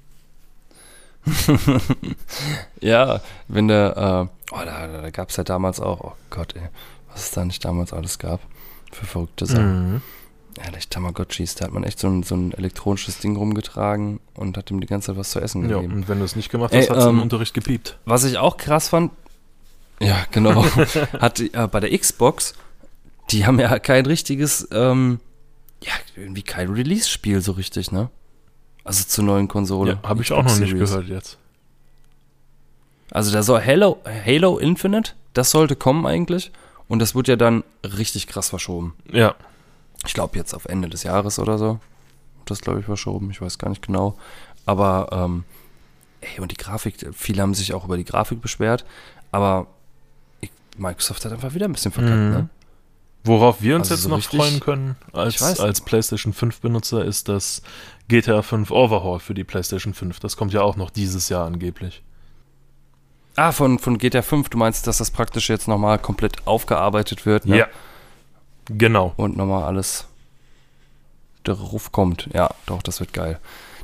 [SPEAKER 2] Ja, wenn der, äh, oh, da, da gab es ja damals auch, oh Gott, ey, was es da nicht damals alles gab für verrückte Sachen.
[SPEAKER 3] Mhm.
[SPEAKER 2] Ehrlich, Tamagotchis, da hat man echt so ein, so ein elektronisches Ding rumgetragen und hat ihm die ganze Zeit was zu essen
[SPEAKER 3] Ja,
[SPEAKER 2] gegeben.
[SPEAKER 3] und wenn du es nicht gemacht hast, hat es im
[SPEAKER 2] ähm,
[SPEAKER 3] Unterricht gepiept.
[SPEAKER 2] Was ich auch krass fand, ja, genau, hat äh, bei der Xbox, die haben ja kein richtiges, ähm, ja, irgendwie kein Release-Spiel so richtig, ne? Also zur neuen Konsole.
[SPEAKER 3] Ja, habe ich auch noch
[SPEAKER 2] Xbox
[SPEAKER 3] nicht
[SPEAKER 2] Series.
[SPEAKER 3] gehört jetzt.
[SPEAKER 2] Also da soll Halo, Halo Infinite, das sollte kommen eigentlich. Und das wird ja dann richtig krass verschoben.
[SPEAKER 3] Ja,
[SPEAKER 2] Ich glaube jetzt auf Ende des Jahres oder so. Das glaube ich verschoben, ich weiß gar nicht genau. Aber, ähm, ey, und die Grafik, viele haben sich auch über die Grafik beschwert. Aber Microsoft hat einfach wieder ein bisschen verkackt,
[SPEAKER 3] Mhm.
[SPEAKER 2] ne?
[SPEAKER 3] Worauf wir uns
[SPEAKER 2] Also
[SPEAKER 3] jetzt
[SPEAKER 2] so
[SPEAKER 3] noch freuen können als, als PlayStation 5 Benutzer ist das GTA 5 Overhaul für die PlayStation 5. Das kommt ja auch noch dieses Jahr angeblich.
[SPEAKER 2] Ah, von, von GTA 5, du meinst, dass das praktisch jetzt nochmal komplett aufgearbeitet wird, ne?
[SPEAKER 3] Ja. Genau.
[SPEAKER 2] und nochmal alles darauf kommt. Ja, doch, das wird geil.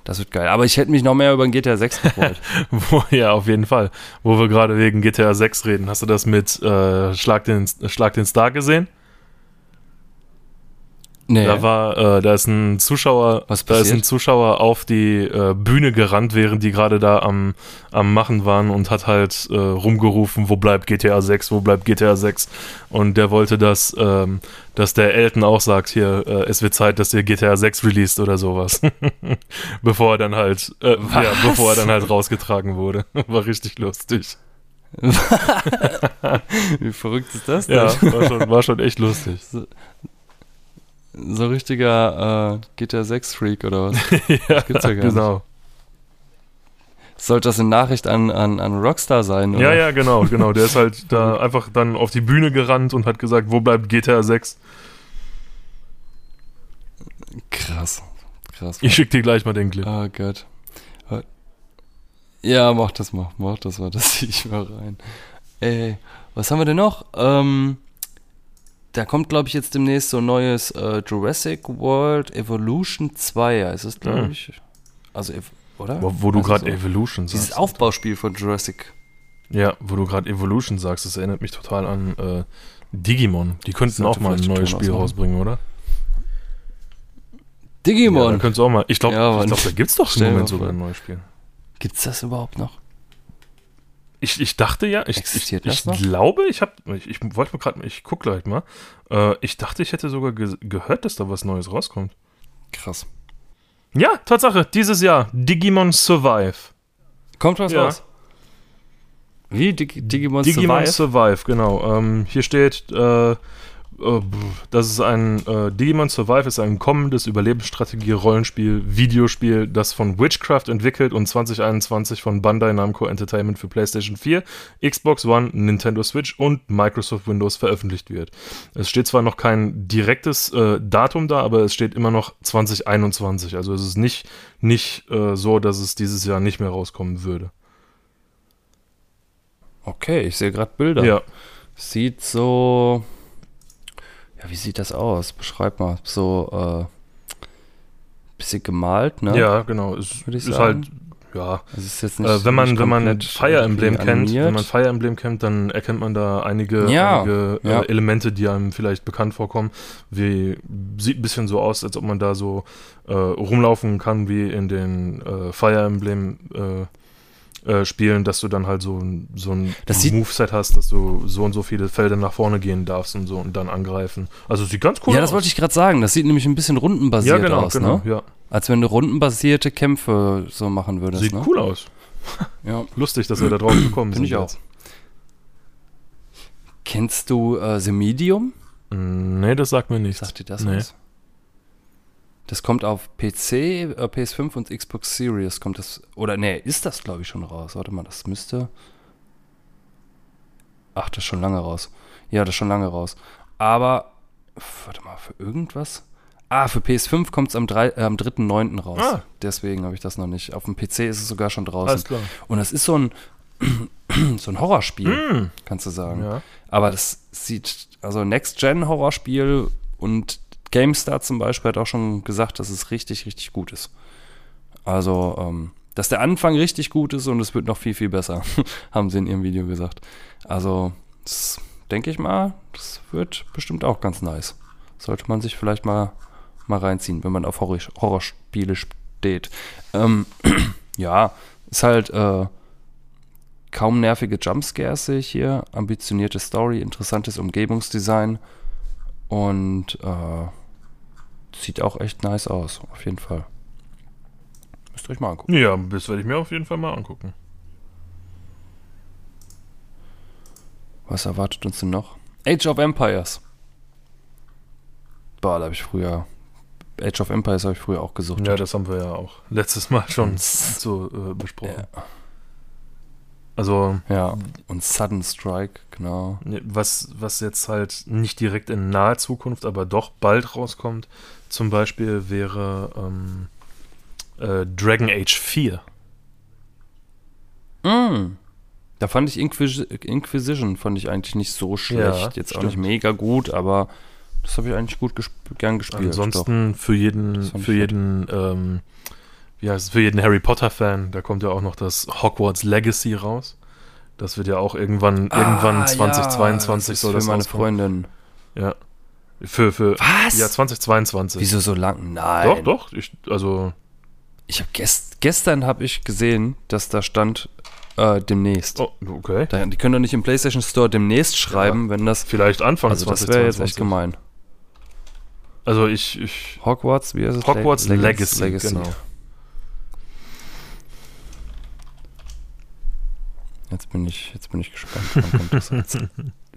[SPEAKER 2] Das wird geil. Aber ich hätte mich noch mehr über den GTA 6 gefreut.
[SPEAKER 3] Wo, ja, auf jeden Fall. Wo wir gerade wegen GTA 6 reden. Hast du das mit äh, Schlag, den, Schlag den Star gesehen?
[SPEAKER 2] Nee.
[SPEAKER 3] Da war, äh, da ist ein Zuschauer,
[SPEAKER 2] Was
[SPEAKER 3] da ist ein Zuschauer auf die äh, Bühne gerannt, während die gerade da am, am Machen waren und hat halt äh, rumgerufen, wo bleibt GTA 6, wo bleibt GTA 6? Und der wollte, dass, ähm, dass der Elton auch sagt, hier, äh, es wird Zeit, dass ihr GTA 6 released oder sowas. bevor er dann halt, äh, ja, bevor er dann halt rausgetragen wurde. War richtig lustig.
[SPEAKER 2] Wie verrückt ist das denn?
[SPEAKER 3] Ja, war schon, war schon echt lustig.
[SPEAKER 2] So richtiger äh, GTA 6 Freak oder was?
[SPEAKER 3] ja,
[SPEAKER 2] gibt's ja gar nicht.
[SPEAKER 3] genau.
[SPEAKER 2] Sollte das eine Nachricht an, an, an Rockstar sein? Oder?
[SPEAKER 3] Ja, ja, genau, genau. Der ist halt da einfach dann auf die Bühne gerannt und hat gesagt, wo bleibt GTA 6?
[SPEAKER 2] Krass. Krass.
[SPEAKER 3] Ich schick dir gleich mal den Clip.
[SPEAKER 2] Oh Gott. Ja, mach das mal. Mach das mal. Das zieh ich mal rein. Ey, was haben wir denn noch? Ähm, da kommt, glaube ich, jetzt demnächst so ein neues äh, Jurassic World Evolution 2, heißt es, glaube
[SPEAKER 3] Hm.
[SPEAKER 2] ich. Also, ev- oder?
[SPEAKER 3] Wo, wo du
[SPEAKER 2] Also
[SPEAKER 3] gerade
[SPEAKER 2] so.
[SPEAKER 3] Evolution sagst.
[SPEAKER 2] Dieses Aufbauspiel von Jurassic.
[SPEAKER 3] Ja, wo du gerade Evolution sagst, das erinnert mich total an äh, Digimon. Die könnten auch mal ein neues Spiel
[SPEAKER 2] ausmachen.
[SPEAKER 3] rausbringen, oder? Ja,
[SPEAKER 2] Digimon.
[SPEAKER 3] dann könntest du auch mal. Ich glaube,
[SPEAKER 2] Ja,
[SPEAKER 3] ich glaub, da gibt's doch im Moment sogar ein neues Spiel.
[SPEAKER 2] Gibt's das überhaupt noch?
[SPEAKER 3] Ich, ich dachte ja, ich, ich,
[SPEAKER 2] Existiert
[SPEAKER 3] ich
[SPEAKER 2] das noch?
[SPEAKER 3] glaube, ich habe, ich, ich wollte mal gerade, ich guck gleich mal. Äh, ich dachte, ich hätte sogar ge gehört, dass da was Neues rauskommt.
[SPEAKER 2] Krass.
[SPEAKER 3] Ja, Tatsache, dieses Jahr Digimon Survive.
[SPEAKER 2] Kommt was
[SPEAKER 3] Ja.
[SPEAKER 2] raus? Wie? Dig Digimon,
[SPEAKER 3] Digimon
[SPEAKER 2] Survive?
[SPEAKER 3] Survive, genau. Ähm, hier steht, äh, das ist ein äh, Digimon Survive ist ein kommendes Überlebensstrategie-Rollenspiel, Videospiel, das von Witchcraft entwickelt und 2021 von Bandai Namco Entertainment für PlayStation 4, Xbox One, Nintendo Switch und Microsoft Windows veröffentlicht wird. Es steht zwar noch kein direktes äh, Datum da, aber es steht immer noch 2021. Also es ist nicht, nicht äh, so, dass es dieses Jahr nicht mehr rauskommen würde.
[SPEAKER 2] Okay, ich sehe gerade Bilder.
[SPEAKER 3] Ja.
[SPEAKER 2] Sieht so. Ja, wie sieht das aus? Beschreib mal. So, äh. Bisschen gemalt, ne?
[SPEAKER 3] Ja, genau. Es
[SPEAKER 2] Würde ich
[SPEAKER 3] ist
[SPEAKER 2] sagen.
[SPEAKER 3] halt, ja.
[SPEAKER 2] Also ist jetzt nicht,
[SPEAKER 3] Äh, wenn man,
[SPEAKER 2] nicht
[SPEAKER 3] wenn man Fire Emblem kennt, wenn man Fire Emblem kennt, dann erkennt man da einige,
[SPEAKER 2] Ja,
[SPEAKER 3] einige äh,
[SPEAKER 2] ja.
[SPEAKER 3] Elemente, die einem vielleicht bekannt vorkommen. Wie sieht ein bisschen so aus, als ob man da so äh, rumlaufen kann wie in den äh, Fire Emblem äh, Spielen, dass du dann halt so, ein- so ein
[SPEAKER 2] Das
[SPEAKER 3] Moveset hast, dass du so und so viele Felder nach vorne gehen darfst und so und dann angreifen. Also sieht ganz cool
[SPEAKER 2] ja,
[SPEAKER 3] aus.
[SPEAKER 2] das wollte ich gerade sagen. Das sieht nämlich ein bisschen rundenbasiert
[SPEAKER 3] ja, genau,
[SPEAKER 2] aus,
[SPEAKER 3] genau,
[SPEAKER 2] ne?
[SPEAKER 3] ja.
[SPEAKER 2] Als wenn du rundenbasierte Kämpfe so machen würdest,
[SPEAKER 3] Sieht
[SPEAKER 2] ne?
[SPEAKER 3] cool aus.
[SPEAKER 2] Ja.
[SPEAKER 3] Lustig, dass wir da drauf gekommen
[SPEAKER 2] Finde
[SPEAKER 3] sind.
[SPEAKER 2] ich auch.
[SPEAKER 3] jetzt.
[SPEAKER 2] Kennst du äh, The Medium?
[SPEAKER 3] Mm, Nee, das sagt mir nichts.
[SPEAKER 2] Sagt dir das
[SPEAKER 3] Nee.
[SPEAKER 2] was? Das kommt auf PC, äh, PS5 und Xbox Series kommt das. Oder nee, ist das glaube ich schon raus. Warte mal, das müsste. Ach, das ist schon lange raus. Ja, das ist schon lange raus. Aber, warte mal, für irgendwas? Ah, für PS5 kommt es am, äh, am 3.9. raus.
[SPEAKER 3] Ah.
[SPEAKER 2] Deswegen habe ich das noch nicht. Auf dem PC ist es sogar schon draußen.
[SPEAKER 3] Alles klar.
[SPEAKER 2] Und das ist so ein, so ein Horrorspiel,
[SPEAKER 3] Mm.
[SPEAKER 2] kannst du sagen.
[SPEAKER 3] Ja.
[SPEAKER 2] Aber das sieht, also Next-Gen-Horrorspiel und GameStar zum Beispiel hat auch schon gesagt, dass es richtig, richtig gut ist. Also, ähm, dass der Anfang richtig gut ist und es wird noch viel, viel besser, haben sie in ihrem Video gesagt. Also, das denke ich mal, das wird bestimmt auch ganz nice. Sollte man sich vielleicht mal, mal reinziehen, wenn man auf Horror Horrorspiele steht. Ähm, ja, ist halt äh, kaum nervige Jumpscares sehe ich hier, ambitionierte Story, interessantes Umgebungsdesign und äh, sieht auch echt nice aus, auf jeden Fall. Müsst ihr euch mal angucken.
[SPEAKER 3] Ja, das werde ich mir auf jeden Fall mal angucken.
[SPEAKER 2] Was erwartet uns denn noch? Age of Empires. Boah, da habe ich früher. Age of Empires habe ich früher auch gesucht.
[SPEAKER 3] Ja, das haben wir ja auch letztes Mal schon so äh, besprochen.
[SPEAKER 2] ja.
[SPEAKER 3] Also,
[SPEAKER 2] ja, und Sudden Strike, genau.
[SPEAKER 3] ne, was, was jetzt halt nicht direkt in naher Zukunft, aber doch bald rauskommt, zum Beispiel wäre ähm, äh, Dragon Age 4.
[SPEAKER 2] Mm. Da fand ich Inquis Inquisition fand ich eigentlich nicht so schlecht.
[SPEAKER 3] Ja,
[SPEAKER 2] Jetzt auch
[SPEAKER 3] stimmt.
[SPEAKER 2] nicht mega gut, aber das habe ich eigentlich gut gesp gern gespielt.
[SPEAKER 3] Ansonsten für jeden, für jeden, ähm, wie heißt es, für jeden Harry Potter-Fan, da kommt ja auch noch das Hogwarts Legacy raus. Das wird ja auch irgendwann,
[SPEAKER 2] doch.
[SPEAKER 3] irgendwann
[SPEAKER 2] Ah,
[SPEAKER 3] 2022
[SPEAKER 2] ja, das ist
[SPEAKER 3] soll
[SPEAKER 2] für
[SPEAKER 3] das
[SPEAKER 2] meine
[SPEAKER 3] rauskommen.
[SPEAKER 2] Freundin.
[SPEAKER 3] Ja. Für, für,
[SPEAKER 2] Was?
[SPEAKER 3] ja, 2022.
[SPEAKER 2] Wieso so lang? Nein.
[SPEAKER 3] Doch, doch. Ich, also,
[SPEAKER 2] Ich habe gest gestern habe ich gesehen, dass da stand äh, demnächst.
[SPEAKER 3] oh, okay.
[SPEAKER 2] Da, die können doch nicht im PlayStation Store demnächst schreiben, wenn das.
[SPEAKER 3] Vielleicht Anfang
[SPEAKER 2] Also das wäre jetzt echt
[SPEAKER 3] 2022.
[SPEAKER 2] gemein.
[SPEAKER 3] Also ich, ich
[SPEAKER 2] Hogwarts, wie heißt es?
[SPEAKER 3] Hogwarts
[SPEAKER 2] Leg-
[SPEAKER 3] Legacy,
[SPEAKER 2] Legacy.
[SPEAKER 3] genau.
[SPEAKER 2] Jetzt bin ich, jetzt bin ich gespannt. Wann kommt das jetzt?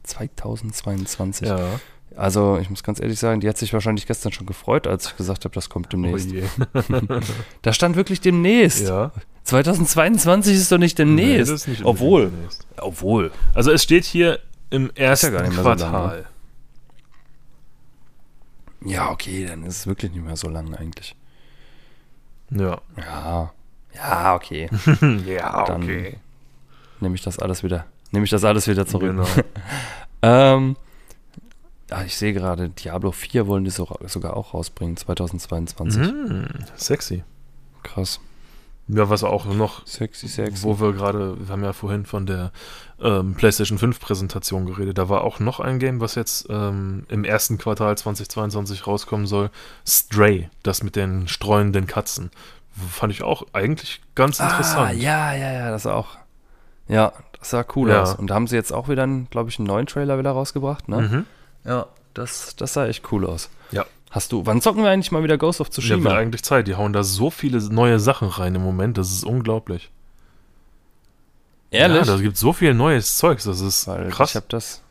[SPEAKER 2] 2022.
[SPEAKER 3] Ja.
[SPEAKER 2] Also ich muss ganz ehrlich sagen, die hat sich wahrscheinlich gestern schon gefreut, als ich gesagt habe, das kommt
[SPEAKER 3] Oh
[SPEAKER 2] demnächst.
[SPEAKER 3] je.
[SPEAKER 2] Da stand wirklich demnächst.
[SPEAKER 3] Ja.
[SPEAKER 2] 2022 ist doch nicht demnächst.
[SPEAKER 3] das ist nicht
[SPEAKER 2] Obwohl.
[SPEAKER 3] demnächst.
[SPEAKER 2] Obwohl.
[SPEAKER 3] Also es steht hier im ersten
[SPEAKER 2] gar nicht mehr so.
[SPEAKER 3] Quartal.
[SPEAKER 2] Ja, okay, dann ist es wirklich nicht mehr so lang eigentlich.
[SPEAKER 3] Ja.
[SPEAKER 2] Ja. Ja, okay.
[SPEAKER 3] ja,
[SPEAKER 2] Dann Nehme ich das alles wieder. Nehme ich das alles wieder zurück.
[SPEAKER 3] Genau.
[SPEAKER 2] ähm, ah, ich sehe gerade, Diablo 4 wollen die so, sogar auch rausbringen, 2022.
[SPEAKER 3] Mm, sexy.
[SPEAKER 2] Krass.
[SPEAKER 3] Ja, was auch noch,
[SPEAKER 2] Sexy, sexy.
[SPEAKER 3] wo wir gerade, wir haben ja vorhin von der ähm, PlayStation 5 Präsentation geredet, da war auch noch ein Game, was jetzt ähm, im ersten Quartal 2022 rauskommen soll. Stray, das mit den streunenden Katzen. Fand ich auch eigentlich ganz
[SPEAKER 2] ah,
[SPEAKER 3] interessant.
[SPEAKER 2] ja, ja, ja, das auch. Ja, das sah cool
[SPEAKER 3] Ja.
[SPEAKER 2] aus. Und da haben sie jetzt auch wieder, glaube ich, einen neuen Trailer wieder rausgebracht, ne?
[SPEAKER 3] Mhm.
[SPEAKER 2] Ja, das, das sah echt cool aus.
[SPEAKER 3] Ja.
[SPEAKER 2] Hast du, wann zocken wir eigentlich mal wieder Ghost of
[SPEAKER 3] Ja,
[SPEAKER 2] Tsushima?
[SPEAKER 3] wird eigentlich Zeit. Die hauen da so viele neue Sachen rein im Moment, das ist unglaublich.
[SPEAKER 2] Ehrlich?
[SPEAKER 3] Ja, da gibt so viel neues Zeugs, das ist
[SPEAKER 2] Weil
[SPEAKER 3] krass.
[SPEAKER 2] Ich hab das.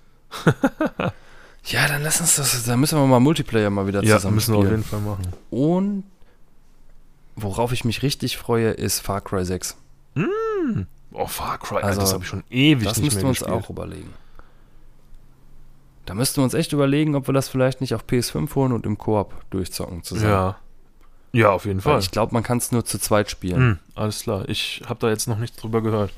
[SPEAKER 2] ja, dann lass uns das. Dann müssen wir mal Multiplayer mal wieder
[SPEAKER 3] ja,
[SPEAKER 2] zusammen
[SPEAKER 3] müssen wir auf jeden Fall machen.
[SPEAKER 2] Und worauf ich mich richtig freue, ist Far Cry 6.
[SPEAKER 3] Oh, Far Cry,
[SPEAKER 2] Also,
[SPEAKER 3] das habe ich schon ewig
[SPEAKER 2] Das
[SPEAKER 3] nicht
[SPEAKER 2] müssten
[SPEAKER 3] mehr
[SPEAKER 2] wir uns auch überlegen. Da müssten wir uns echt überlegen, ob wir das vielleicht nicht auf PS5 holen und im Koop durchzocken zusammen.
[SPEAKER 3] Ja. Ja, auf jeden
[SPEAKER 2] Weil
[SPEAKER 3] Fall.
[SPEAKER 2] ich glaube, man kann es nur zu zweit spielen.
[SPEAKER 3] Hm, alles klar. Ich habe da jetzt noch nichts drüber gehört.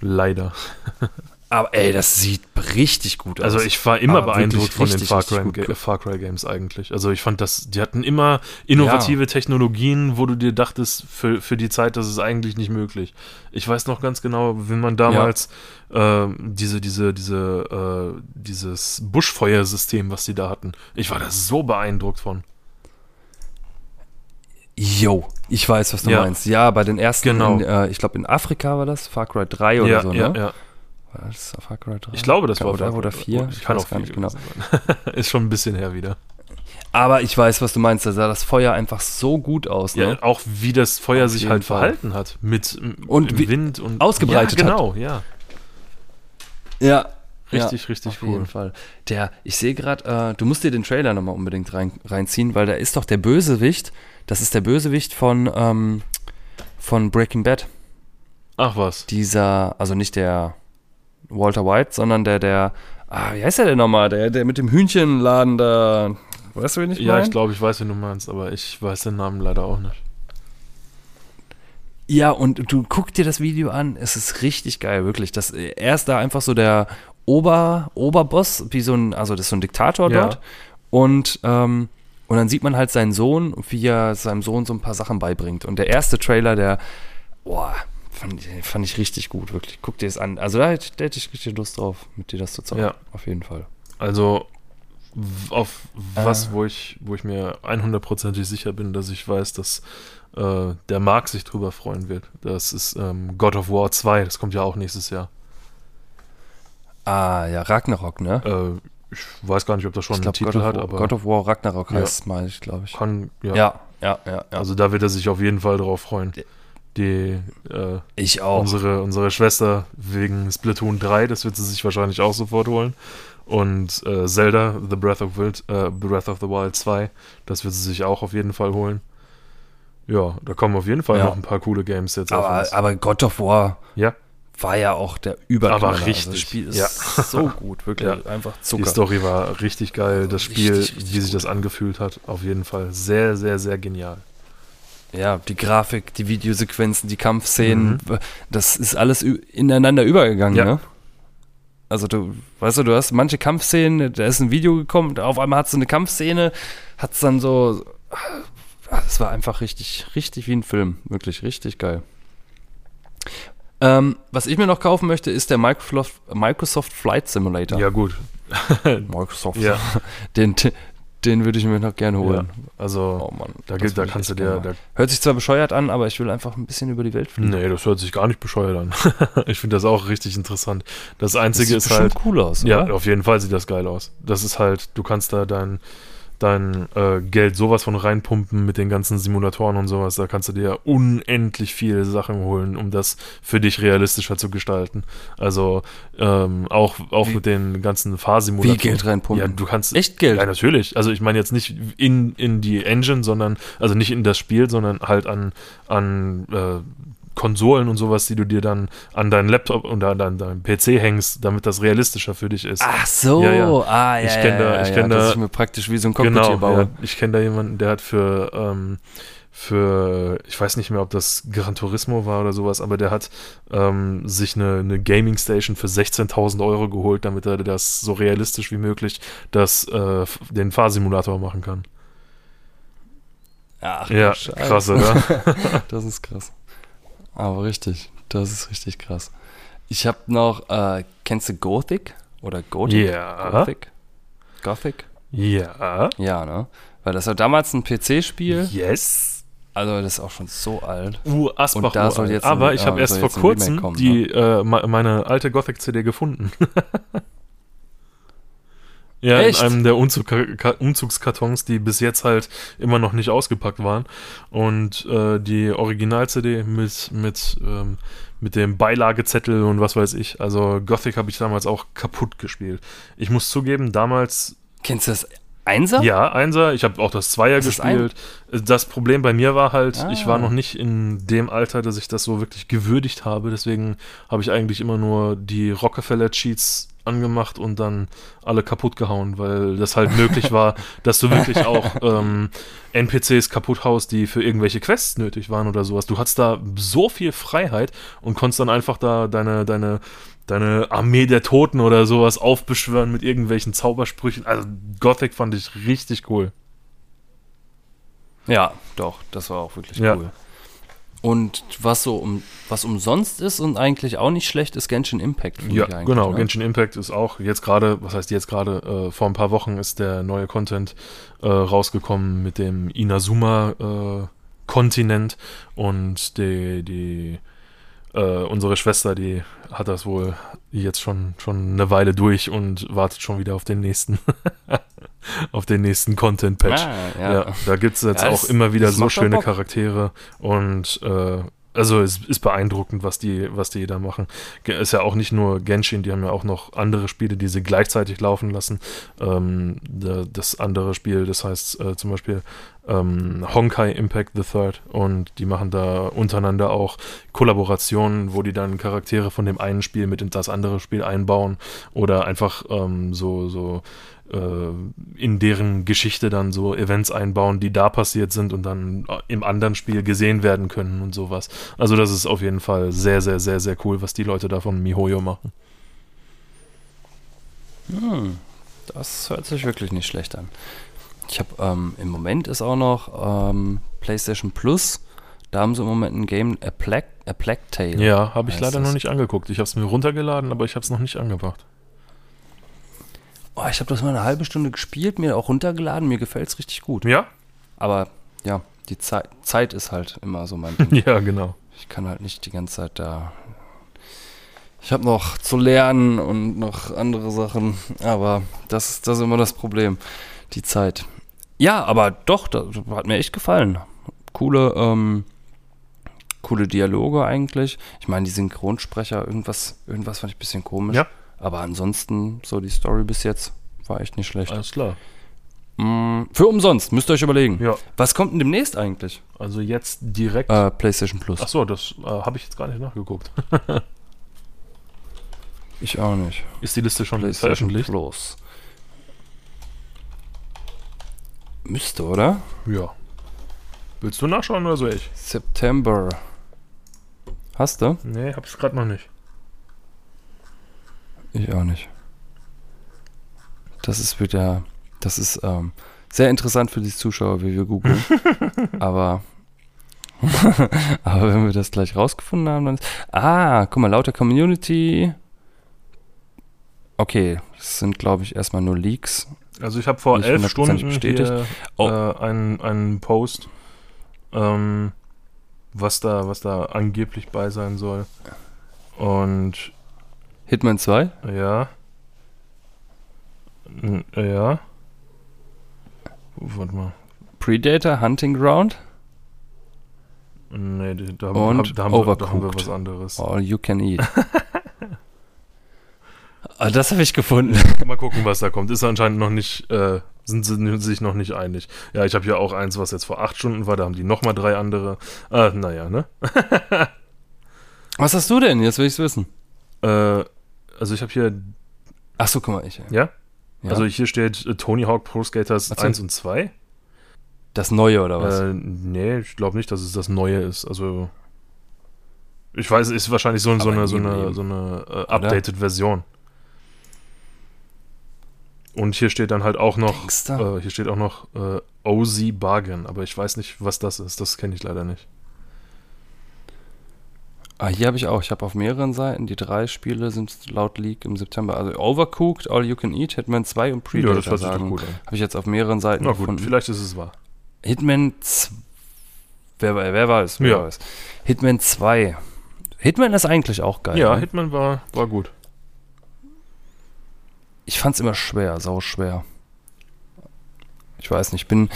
[SPEAKER 3] Leider.
[SPEAKER 2] Aber ey, das sieht richtig gut aus.
[SPEAKER 3] Also ich war immer
[SPEAKER 2] Aber
[SPEAKER 3] beeindruckt von den
[SPEAKER 2] richtig,
[SPEAKER 3] Far
[SPEAKER 2] richtig
[SPEAKER 3] Cry. Ga- Far Cry Games eigentlich. Also ich fand das, die hatten immer innovative Technologien, wo du dir dachtest, für, für die Zeit, das ist eigentlich nicht möglich. Ich weiß noch ganz genau, wenn man damals ähm, diese, diese, diese, äh, dieses Buschfeuersystem, was die da hatten. Ich war da so beeindruckt von.
[SPEAKER 2] Yo, ich weiß, was du
[SPEAKER 3] Ja.
[SPEAKER 2] meinst. Ja, bei den ersten,
[SPEAKER 3] Genau.
[SPEAKER 2] in, äh, ich glaube in Afrika war das, Far Cry 3 oder
[SPEAKER 3] ja,
[SPEAKER 2] so, ne?
[SPEAKER 3] ja, ja.
[SPEAKER 2] War das Far Cry 3?
[SPEAKER 3] Ich glaube, das war
[SPEAKER 2] oder, oder
[SPEAKER 3] Cry.
[SPEAKER 2] 4.
[SPEAKER 3] Ich kann
[SPEAKER 2] weiß
[SPEAKER 3] auch
[SPEAKER 2] gar nicht genau.
[SPEAKER 3] Ist schon ein bisschen her wieder.
[SPEAKER 2] Aber ich weiß, was du meinst. Da sah das Feuer einfach so gut aus. Ne?
[SPEAKER 3] Ja, auch wie das Feuer
[SPEAKER 2] Auf
[SPEAKER 3] sich halt
[SPEAKER 2] Fall.
[SPEAKER 3] verhalten hat. Mit
[SPEAKER 2] Und
[SPEAKER 3] Wind und
[SPEAKER 2] ausgebreitet
[SPEAKER 3] ja,
[SPEAKER 2] hat.
[SPEAKER 3] genau, ja.
[SPEAKER 2] Ja.
[SPEAKER 3] Richtig,
[SPEAKER 2] ja,
[SPEAKER 3] richtig
[SPEAKER 2] auf
[SPEAKER 3] cool.
[SPEAKER 2] jeden Fall. Der, ich sehe gerade, äh, du musst dir den Trailer nochmal unbedingt rein, reinziehen, weil da ist doch der Bösewicht. Das ist der Bösewicht von, ähm, von Breaking Bad.
[SPEAKER 3] Ach was.
[SPEAKER 2] Dieser, also nicht der Walter White, sondern der, der, ah, wie heißt der denn nochmal? Der, der mit dem Hühnchenladen da. Weißt du, wen ich
[SPEAKER 3] Ja,
[SPEAKER 2] meine?
[SPEAKER 3] ich glaube, ich weiß, wen du meinst, aber ich weiß den Namen leider auch nicht.
[SPEAKER 2] Ja, und du guck dir das Video an, es ist richtig geil, wirklich. Das, er ist da einfach so der Ober, Oberboss, wie so ein, also das ist so ein Diktator
[SPEAKER 3] Ja.
[SPEAKER 2] dort. Und, ähm, und dann sieht man halt seinen Sohn, wie er seinem Sohn so ein paar Sachen beibringt. Und der erste Trailer, der, boah, fand, ich- fand ich richtig gut, wirklich. Guck dir das an. Also da hätte da hätte ich richtig Lust drauf, mit dir das zu zocken.
[SPEAKER 3] Ja.
[SPEAKER 2] Auf jeden Fall.
[SPEAKER 3] Also auf was,
[SPEAKER 2] Äh.
[SPEAKER 3] wo ich, wo ich mir 100%ig sicher bin, dass ich weiß, dass äh, der Marc sich drüber freuen wird. Das ist ähm, God of War 2, das kommt ja auch nächstes Jahr.
[SPEAKER 2] Ah, ja, Ragnarok, ne?
[SPEAKER 3] Äh, ich weiß gar nicht, ob das schon
[SPEAKER 2] ich
[SPEAKER 3] einen Titel
[SPEAKER 2] of
[SPEAKER 3] hat,
[SPEAKER 2] War-
[SPEAKER 3] aber
[SPEAKER 2] God of War Ragnarok
[SPEAKER 3] Ja.
[SPEAKER 2] heißt es mal, ich glaube ich.
[SPEAKER 3] kann, ja.
[SPEAKER 2] Ja, ja, ja, ja.
[SPEAKER 3] Also da wird er sich auf jeden Fall drauf freuen. Die, äh,
[SPEAKER 2] ich auch.
[SPEAKER 3] unsere, unsere Schwester wegen Splatoon 3, das wird sie sich wahrscheinlich auch sofort holen. Und äh, Zelda, The Breath of, Wild, äh, Breath of the Wild 2, das wird sie sich auch auf jeden Fall holen. Ja, da kommen auf jeden Fall
[SPEAKER 2] Ja.
[SPEAKER 3] noch ein paar coole Games jetzt auf
[SPEAKER 2] Aber, aber God of War
[SPEAKER 3] Ja,
[SPEAKER 2] war ja auch der Überknaller.
[SPEAKER 3] Aber
[SPEAKER 2] Also
[SPEAKER 3] richtig,
[SPEAKER 2] das Spiel ist
[SPEAKER 3] ja.
[SPEAKER 2] so gut, wirklich.
[SPEAKER 3] Ja.
[SPEAKER 2] Einfach
[SPEAKER 3] die
[SPEAKER 2] Zucker.
[SPEAKER 3] Story war richtig geil. Das
[SPEAKER 2] Richtig,
[SPEAKER 3] Spiel,
[SPEAKER 2] richtig
[SPEAKER 3] wie sich
[SPEAKER 2] gut.
[SPEAKER 3] das angefühlt hat, auf jeden Fall sehr, sehr, sehr genial.
[SPEAKER 2] Ja, die Grafik, die Videosequenzen, die Kampfszenen, das ist alles ineinander übergegangen,
[SPEAKER 3] Mhm. Ja.
[SPEAKER 2] ne? Also du, weißt du, du hast manche Kampfszenen, da ist ein Video gekommen, auf einmal hat es eine Kampfszene, hat es dann so, das war einfach richtig, richtig wie ein Film, wirklich richtig geil. Ähm, was ich mir noch kaufen möchte, ist der Microsoft, Microsoft Flight Simulator.
[SPEAKER 3] Ja, gut.
[SPEAKER 2] Microsoft.
[SPEAKER 3] Ja.
[SPEAKER 2] Den, den würde ich mir noch gerne
[SPEAKER 3] Ja.
[SPEAKER 2] holen.
[SPEAKER 3] Also,
[SPEAKER 2] Oh Mann.
[SPEAKER 3] da,
[SPEAKER 2] das
[SPEAKER 3] gibt, da kannst du dir. Da.
[SPEAKER 2] Hört sich zwar bescheuert an, aber ich will einfach ein bisschen über die Welt fliegen.
[SPEAKER 3] nee, das hört sich gar nicht bescheuert an. ich finde das auch richtig interessant. Das
[SPEAKER 2] Das
[SPEAKER 3] Einzige
[SPEAKER 2] sieht
[SPEAKER 3] ist halt.
[SPEAKER 2] cool aus,
[SPEAKER 3] Ja,
[SPEAKER 2] oder?
[SPEAKER 3] auf jeden Fall sieht das geil aus. Das ist halt, du kannst da dein, dein äh, Geld sowas von reinpumpen mit den ganzen Simulatoren und sowas. Da kannst du dir unendlich viele Sachen holen, um das für dich realistischer zu gestalten. Also ähm, auch, auch mit den ganzen Fahrsimulatoren.
[SPEAKER 2] Wie Geld reinpumpen?
[SPEAKER 3] Ja, du kannst.
[SPEAKER 2] Echt Geld?
[SPEAKER 3] Ja, natürlich. Also ich meine jetzt nicht in, in die Engine, sondern, also nicht in das Spiel, sondern halt an, an äh, Konsolen und sowas, die du dir dann an deinen Laptop und an deinen, deinen PC hängst, damit das realistischer für dich ist.
[SPEAKER 2] Ach so,
[SPEAKER 3] Ja, ja.
[SPEAKER 2] ah ja,
[SPEAKER 3] Ich
[SPEAKER 2] ja,
[SPEAKER 3] kenn da-
[SPEAKER 2] ja,
[SPEAKER 3] ich kenn
[SPEAKER 2] dass
[SPEAKER 3] da-
[SPEAKER 2] ich mir praktisch wie so ein Cockpit
[SPEAKER 3] Genau,
[SPEAKER 2] baue.
[SPEAKER 3] ich kenne da jemanden, der hat für, ähm, für, ich weiß nicht mehr, ob das Gran Turismo war oder sowas, aber der hat ähm, sich eine, eine Gaming Station für 16.000 Euro geholt, damit er das so realistisch wie möglich das, äh, den Fahrsimulator machen kann.
[SPEAKER 2] Ach,
[SPEAKER 3] Ja, krass, oder?
[SPEAKER 2] Das ist krass. Aber richtig, das ist richtig krass. Ich habe noch, äh, kennst du Gothic? Oder Gothic?
[SPEAKER 3] Ja.
[SPEAKER 2] Gothic? Gothic?
[SPEAKER 3] ja.
[SPEAKER 2] Ja, ne? Weil das war damals ein PC-Spiel.
[SPEAKER 3] Yes.
[SPEAKER 2] Also das ist auch schon so alt.
[SPEAKER 3] Uh, Asbach.
[SPEAKER 2] Und da soll jetzt ein-
[SPEAKER 3] Aber ich
[SPEAKER 2] ja,
[SPEAKER 3] habe erst vor kurzem
[SPEAKER 2] kommen,
[SPEAKER 3] die, äh, me- meine alte Gothic-CD gefunden. ja,
[SPEAKER 2] Echt?
[SPEAKER 3] in einem der Umzug Ka- Umzugskartons, die bis jetzt halt immer noch nicht ausgepackt waren. Und äh, die Original-CD mit, mit, ähm, mit dem Beilagezettel und was weiß ich. Also Gothic habe ich damals auch kaputt gespielt. Ich muss zugeben, damals
[SPEAKER 2] Kennst du das Einser?
[SPEAKER 3] ja, Einser. Ich habe auch das Zweier
[SPEAKER 2] Das
[SPEAKER 3] gespielt. Das Problem bei mir war halt, ich war
[SPEAKER 2] Ah.
[SPEAKER 3] noch nicht in dem Alter, dass ich das so wirklich gewürdigt habe. Deswegen habe ich eigentlich immer nur die Rockefeller-Cheats angemacht und dann alle kaputt gehauen, weil das halt möglich war, dass du wirklich auch ähm, NPCs kaputt haust, die für irgendwelche Quests nötig waren oder sowas. Du hattest da so viel Freiheit und konntest dann einfach da deine, deine, deine Armee der Toten oder sowas aufbeschwören mit irgendwelchen Zaubersprüchen. Also Gothic fand ich richtig cool.
[SPEAKER 2] Ja, doch, das war auch wirklich
[SPEAKER 3] Ja.
[SPEAKER 2] cool. Und was so um, was umsonst ist und eigentlich auch nicht schlecht, ist Genshin Impact.
[SPEAKER 3] Ja, genau.
[SPEAKER 2] ne?
[SPEAKER 3] Genshin Impact ist auch jetzt gerade, was heißt jetzt gerade, äh, vor ein paar Wochen ist der neue Content äh, rausgekommen mit dem Inazuma-Kontinent und die, die äh, unsere Schwester, die hat das wohl jetzt schon, schon eine Weile durch und wartet schon wieder auf den nächsten, auf den nächsten Content-Patch.
[SPEAKER 2] Ah,
[SPEAKER 3] Ja,
[SPEAKER 2] ja.
[SPEAKER 3] da gibt es jetzt
[SPEAKER 2] Ja,
[SPEAKER 3] auch
[SPEAKER 2] das-
[SPEAKER 3] immer wieder so schöne. Charaktere und äh, also es ist beeindruckend, was die, was die da machen. Ist ja auch nicht nur Genshin, die haben ja auch noch andere Spiele, die sie gleichzeitig laufen lassen. Ähm, da- das andere Spiel, das heißt äh, zum Beispiel ähm, Honkai Impact the Third und die machen da untereinander auch Kollaborationen, wo die dann Charaktere von dem einen Spiel mit in das andere Spiel einbauen oder einfach ähm, so, so äh, in deren Geschichte dann so Events einbauen, die da passiert sind und dann äh, im anderen Spiel gesehen werden können und sowas. Also das ist auf jeden Fall sehr, sehr, sehr, sehr cool, was die Leute da von MiHoYo machen.
[SPEAKER 2] Hm, das hört sich wirklich nicht schlecht an. Ich habe ähm, im Moment ist auch noch ähm, PlayStation Plus. Da haben sie im Moment ein Game, A Plague, A Plague Tale.
[SPEAKER 3] Ja, habe ich leider
[SPEAKER 2] das.
[SPEAKER 3] noch nicht angeguckt. Ich habe es mir runtergeladen, aber ich habe es noch nicht angemacht.
[SPEAKER 2] Oh, ich habe das mal eine halbe Stunde gespielt, mir auch runtergeladen. Mir gefällt es richtig gut.
[SPEAKER 3] Ja?
[SPEAKER 2] Aber ja, die Zeit, Zeit ist halt immer so mein Ding.
[SPEAKER 3] Ja, genau.
[SPEAKER 2] Ich kann halt nicht die ganze Zeit da. Ich habe noch zu lernen und noch andere Sachen, aber das, das ist immer das Problem. Die Zeit. Ja, aber doch, das hat mir echt gefallen. Coole, ähm, coole Dialoge eigentlich. Ich meine, die Synchronsprecher, irgendwas, irgendwas fand ich ein bisschen komisch.
[SPEAKER 3] Ja.
[SPEAKER 2] Aber ansonsten, so die Story bis jetzt war echt nicht schlecht.
[SPEAKER 3] Alles klar.
[SPEAKER 2] Mm, für umsonst, müsst ihr euch überlegen.
[SPEAKER 3] Ja,
[SPEAKER 2] Was kommt denn demnächst eigentlich?
[SPEAKER 3] also jetzt direkt.
[SPEAKER 2] Äh, PlayStation Plus.
[SPEAKER 3] Ach so, das äh, habe ich jetzt gar nicht nachgeguckt.
[SPEAKER 2] Ich auch nicht.
[SPEAKER 3] Ist die Liste schon
[SPEAKER 2] PlayStation
[SPEAKER 3] veröffentlicht?
[SPEAKER 2] Plus. Müsste, oder?
[SPEAKER 3] Ja. Willst du nachschauen oder soll ich?
[SPEAKER 2] September. Hast du?
[SPEAKER 3] Nee, hab's gerade noch nicht.
[SPEAKER 2] Ich auch nicht. Das ist wieder, das ist ähm, sehr interessant für die Zuschauer, wie wir googeln. aber, aber wenn wir das gleich rausgefunden haben, dann ist, ah, guck mal, lauter Community. Okay, das sind glaube ich erstmal nur Leaks.
[SPEAKER 3] Also ich habe vor
[SPEAKER 2] Nicht
[SPEAKER 3] elf Stunden
[SPEAKER 2] bestätigt.
[SPEAKER 3] hier,
[SPEAKER 2] Oh.
[SPEAKER 3] äh, einen, einen Post, ähm, was da, was da angeblich bei sein soll. Und
[SPEAKER 2] Hitman 2?
[SPEAKER 3] ja. Ja. Warte mal.
[SPEAKER 2] Predator, Hunting Ground,
[SPEAKER 3] Nee, da,
[SPEAKER 2] Und
[SPEAKER 3] haben- da, haben wir, da haben wir was anderes.
[SPEAKER 2] All You Can Eat. ah, das habe ich gefunden.
[SPEAKER 3] Mal gucken, was da kommt. Ist anscheinend noch nicht, äh, sind sie sich noch nicht einig. Ja, ich habe hier auch eins, was jetzt vor acht Stunden war, da haben die nochmal drei andere. Äh, naja, ne?
[SPEAKER 2] Was hast du denn? Jetzt will ich es wissen.
[SPEAKER 3] Äh, also ich habe hier,
[SPEAKER 2] Ach so, guck mal, ich.
[SPEAKER 3] ja?
[SPEAKER 2] Ja.
[SPEAKER 3] Also hier steht äh, Tony Hawk Pro Skaters
[SPEAKER 2] so.
[SPEAKER 3] 1 und 2.
[SPEAKER 2] das Neue oder was?
[SPEAKER 3] Äh, nee, ich glaube nicht, dass es das Neue ist. Also ich weiß, es ist wahrscheinlich so, so eine, so eine, so eine äh, updated Version. Und hier steht dann halt auch noch, äh, hier steht auch noch äh, OZ Bargain, aber ich weiß nicht, was das ist. Das kenne ich leider nicht.
[SPEAKER 2] Ah, hier habe ich auch. Ich habe auf mehreren Seiten. Die drei Spiele sind laut Leak im September. Also Overcooked, All You Can Eat, Hitman 2 und Predator
[SPEAKER 3] ja, das hört
[SPEAKER 2] sagen.
[SPEAKER 3] gut.
[SPEAKER 2] Habe ich jetzt auf mehreren Seiten
[SPEAKER 3] Na gut,
[SPEAKER 2] gefunden.
[SPEAKER 3] vielleicht ist es wahr.
[SPEAKER 2] Hitman 2. Wer, wer weiß, wer
[SPEAKER 3] Ja.
[SPEAKER 2] weiß. Hitman 2. Hitman ist eigentlich auch geil.
[SPEAKER 3] ja,
[SPEAKER 2] ne?
[SPEAKER 3] Hitman war, war gut.
[SPEAKER 2] Ich fand es immer schwer, sau schwer. Ich weiß nicht, ich bin.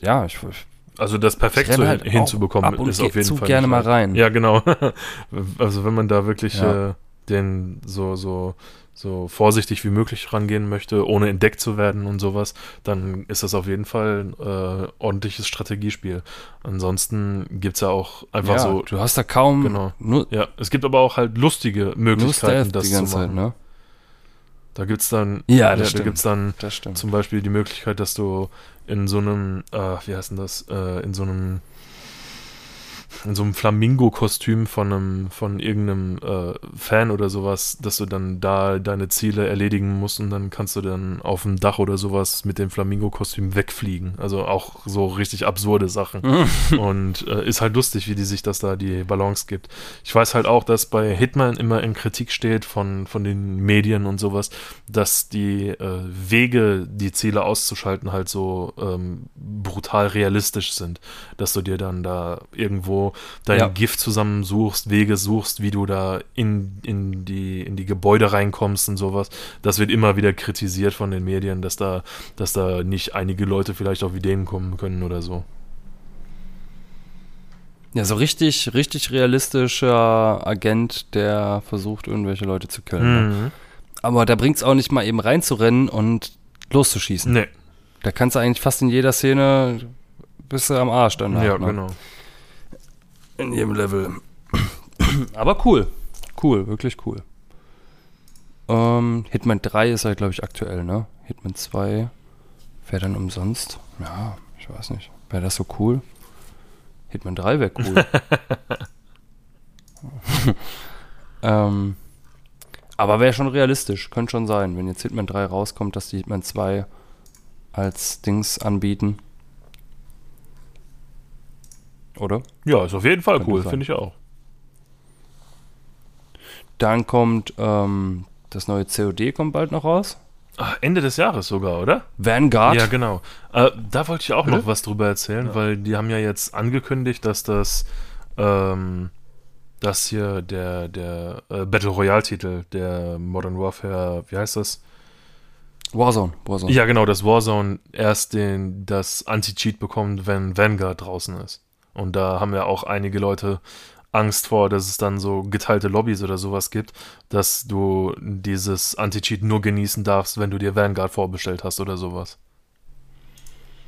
[SPEAKER 2] Ja, ich, ich
[SPEAKER 3] Also das perfekt so
[SPEAKER 2] halt
[SPEAKER 3] hinzubekommen, ist auf jeden
[SPEAKER 2] zu
[SPEAKER 3] Fall.
[SPEAKER 2] gerne mal rein.
[SPEAKER 3] Ja, genau. also wenn man da wirklich
[SPEAKER 2] Ja.
[SPEAKER 3] äh, den so, so, so vorsichtig wie möglich rangehen möchte, ohne entdeckt zu werden und sowas, dann ist das auf jeden Fall ein äh, ordentliches Strategiespiel. Ansonsten gibt es ja auch einfach
[SPEAKER 2] ja,
[SPEAKER 3] so.
[SPEAKER 2] du hast da kaum
[SPEAKER 3] Genau.
[SPEAKER 2] nur,
[SPEAKER 3] Ja, es gibt aber auch halt lustige Möglichkeiten, das zu machen.
[SPEAKER 2] Zeit, ne?
[SPEAKER 3] Da gibt es dann,
[SPEAKER 2] Ja, das
[SPEAKER 3] da
[SPEAKER 2] stimmt.
[SPEAKER 3] gibt's dann
[SPEAKER 2] Das stimmt.
[SPEAKER 3] zum Beispiel die Möglichkeit, dass du in so einem, äh, wie heißt denn das, äh, in so einem, in so einem Flamingo-Kostüm von einem, von irgendeinem äh, Fan oder sowas, dass du dann da deine Ziele erledigen musst und dann kannst du dann auf dem Dach oder sowas mit dem Flamingo-Kostüm wegfliegen. Also auch so richtig absurde Sachen. und äh, ist halt lustig, wie die sich das da die Balance gibt. Ich weiß halt auch, dass bei Hitman immer in Kritik steht von, von den Medien und sowas, dass die äh, Wege, die Ziele auszuschalten, halt so ähm, brutal realistisch sind. Dass du dir dann da irgendwo dein
[SPEAKER 2] Ja.
[SPEAKER 3] Gift zusammensuchst, Wege suchst, wie du da in, in, die, in die Gebäude reinkommst und sowas. Das wird immer wieder kritisiert von den Medien, dass da, dass da nicht einige Leute vielleicht auf Ideen kommen können oder so.
[SPEAKER 2] Ja, so richtig, richtig realistischer Agent, der versucht, irgendwelche Leute zu killen. Ne?
[SPEAKER 3] Mhm.
[SPEAKER 2] Aber da bringt es auch nicht mal eben reinzurennen und loszuschießen.
[SPEAKER 3] Nee,
[SPEAKER 2] Da kannst du eigentlich fast in jeder Szene bist du am Arsch dann.
[SPEAKER 3] ja,
[SPEAKER 2] ne?
[SPEAKER 3] genau.
[SPEAKER 2] In jedem Level. Aber cool. Cool, wirklich cool. Ähm, Hitman 3 ist halt, glaube ich, aktuell, ne? Hitman 2 wäre dann umsonst. Ja, ich weiß nicht. Wäre das so cool? Hitman 3 wäre cool. ähm, aber wäre schon realistisch. Könnte schon sein, wenn jetzt Hitman 3 rauskommt, dass die Hitman 2 als Dings anbieten. Oder?
[SPEAKER 3] Ja, ist auf jeden Fall
[SPEAKER 2] Könnte
[SPEAKER 3] cool, finde ich auch.
[SPEAKER 2] Dann kommt ähm, das neue COD kommt bald noch raus.
[SPEAKER 3] Ach, Ende des Jahres sogar, oder?
[SPEAKER 2] Vanguard.
[SPEAKER 3] Ja, genau. Äh, da wollte ich auch
[SPEAKER 2] Bitte?
[SPEAKER 3] noch was drüber erzählen, weil die haben ja jetzt angekündigt, dass das, ähm, dass hier der, der äh, Battle Royale-Titel, der Modern Warfare, wie heißt das?
[SPEAKER 2] Warzone. Warzone.
[SPEAKER 3] Ja, genau, dass Warzone erst den, das Anti-Cheat bekommt, wenn Vanguard draußen ist. Und da haben ja auch einige Leute Angst vor, dass es dann so geteilte Lobbys oder sowas gibt, dass du dieses Anti-Cheat nur genießen darfst, wenn du dir Vanguard vorbestellt hast oder sowas.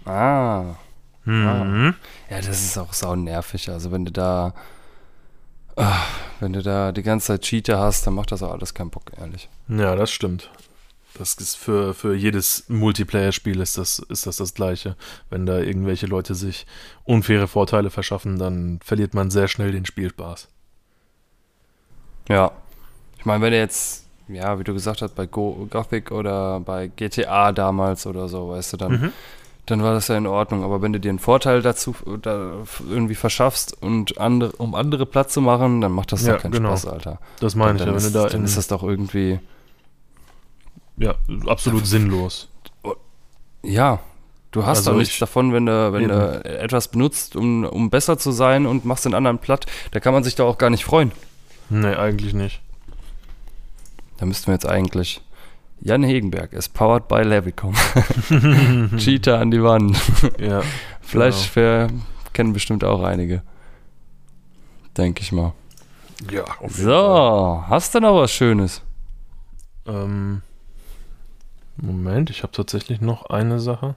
[SPEAKER 2] Ah.
[SPEAKER 3] Mhm.
[SPEAKER 2] Ja, das ist auch sau nervig. Also wenn du da, ah, wenn du da die ganze Zeit Cheater hast, dann macht das auch alles keinen Bock, ehrlich.
[SPEAKER 3] Ja, das stimmt. Das ist für, für jedes Multiplayer-Spiel ist das, ist das das Gleiche. Wenn da irgendwelche Leute sich unfaire Vorteile verschaffen, dann verliert man sehr schnell den Spielspaß.
[SPEAKER 2] Ja. Ich meine, wenn du jetzt, ja, wie du gesagt hast, bei Go Gothic oder bei GTA damals oder so, weißt du, dann,
[SPEAKER 3] Mhm.
[SPEAKER 2] dann war das ja in Ordnung. Aber wenn du dir einen Vorteil dazu da irgendwie verschaffst und andere, um andere Platz zu machen, dann macht das
[SPEAKER 3] Ja,
[SPEAKER 2] doch keinen
[SPEAKER 3] genau.
[SPEAKER 2] Spaß, Alter.
[SPEAKER 3] Das meine ich
[SPEAKER 2] dann
[SPEAKER 3] ja, wenn
[SPEAKER 2] ist,
[SPEAKER 3] du da
[SPEAKER 2] dann ist das doch irgendwie,
[SPEAKER 3] ja, absolut sinnlos.
[SPEAKER 2] ja, du hast
[SPEAKER 3] Also
[SPEAKER 2] doch nichts
[SPEAKER 3] ich-
[SPEAKER 2] davon, wenn du, wenn
[SPEAKER 3] Eben.
[SPEAKER 2] du etwas benutzt, um, um besser zu sein und machst den anderen platt. Da kann man sich doch auch gar nicht freuen.
[SPEAKER 3] Nee, eigentlich nicht.
[SPEAKER 2] Da müssten wir jetzt eigentlich Jan Hegenberg ist powered by Levicom. Cheetah an die Wand.
[SPEAKER 3] Ja.
[SPEAKER 2] Vielleicht für, kennen bestimmt auch einige. Denke ich mal.
[SPEAKER 3] Ja, auf
[SPEAKER 2] So, hast du noch was Schönes?
[SPEAKER 3] Ähm, Moment, ich habe tatsächlich noch eine Sache.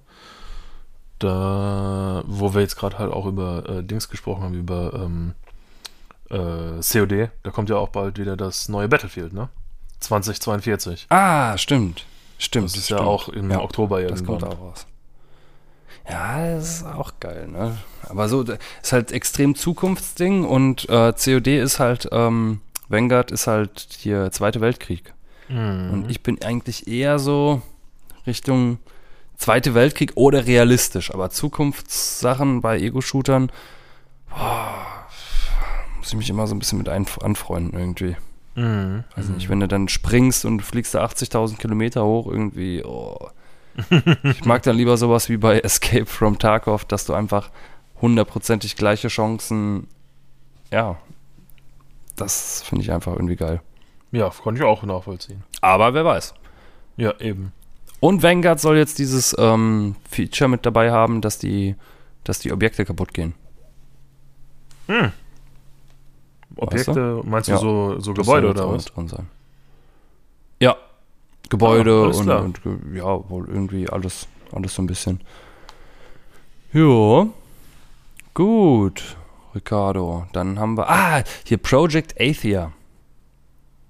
[SPEAKER 3] Da, wo wir jetzt gerade halt auch über äh, Dings gesprochen haben, über ähm, äh, COD, da kommt ja auch bald wieder das neue Battlefield, ne? 2042.
[SPEAKER 2] Ah, stimmt. Stimmt.
[SPEAKER 3] Das ist ja
[SPEAKER 2] stimmt.
[SPEAKER 3] auch im
[SPEAKER 2] Ja,
[SPEAKER 3] Oktober
[SPEAKER 2] Das
[SPEAKER 3] irgendwann.
[SPEAKER 2] kommt auch raus. Ja, das ist auch geil, ne? Aber so, das ist halt extrem Zukunftsding und äh, COD ist halt, ähm, Vanguard ist halt hier Zweite Weltkrieg.
[SPEAKER 3] Mhm.
[SPEAKER 2] Und ich bin eigentlich eher so Richtung Zweite Weltkrieg oder realistisch. Aber Zukunftssachen bei Ego-Shootern, muss ich mich immer so ein bisschen mit anfreunden irgendwie.
[SPEAKER 3] Mhm.
[SPEAKER 2] Weiß nicht, wenn du dann springst und fliegst da 80.000 Kilometer hoch, irgendwie, oh. Ich mag dann lieber sowas wie bei Escape from Tarkov, dass du einfach hundertprozentig gleiche Chancen, ja, das finde ich einfach irgendwie geil.
[SPEAKER 3] Ja, konnte ich auch nachvollziehen.
[SPEAKER 2] Aber wer weiß.
[SPEAKER 3] Ja, eben.
[SPEAKER 2] Und Vanguard soll jetzt dieses ähm, Feature mit dabei haben, dass die, dass die Objekte kaputt gehen.
[SPEAKER 3] Hm.
[SPEAKER 2] Weißt
[SPEAKER 3] Objekte, meinst du
[SPEAKER 2] Ja.
[SPEAKER 3] so, so
[SPEAKER 2] Das
[SPEAKER 3] Gebäude oder was?
[SPEAKER 2] Drin sein. Ja. Gebäude
[SPEAKER 3] Ah,
[SPEAKER 2] und, und ja, wohl irgendwie alles, alles so ein bisschen. Jo. Gut, Ricardo. Dann haben wir. Ah, hier Project Athia.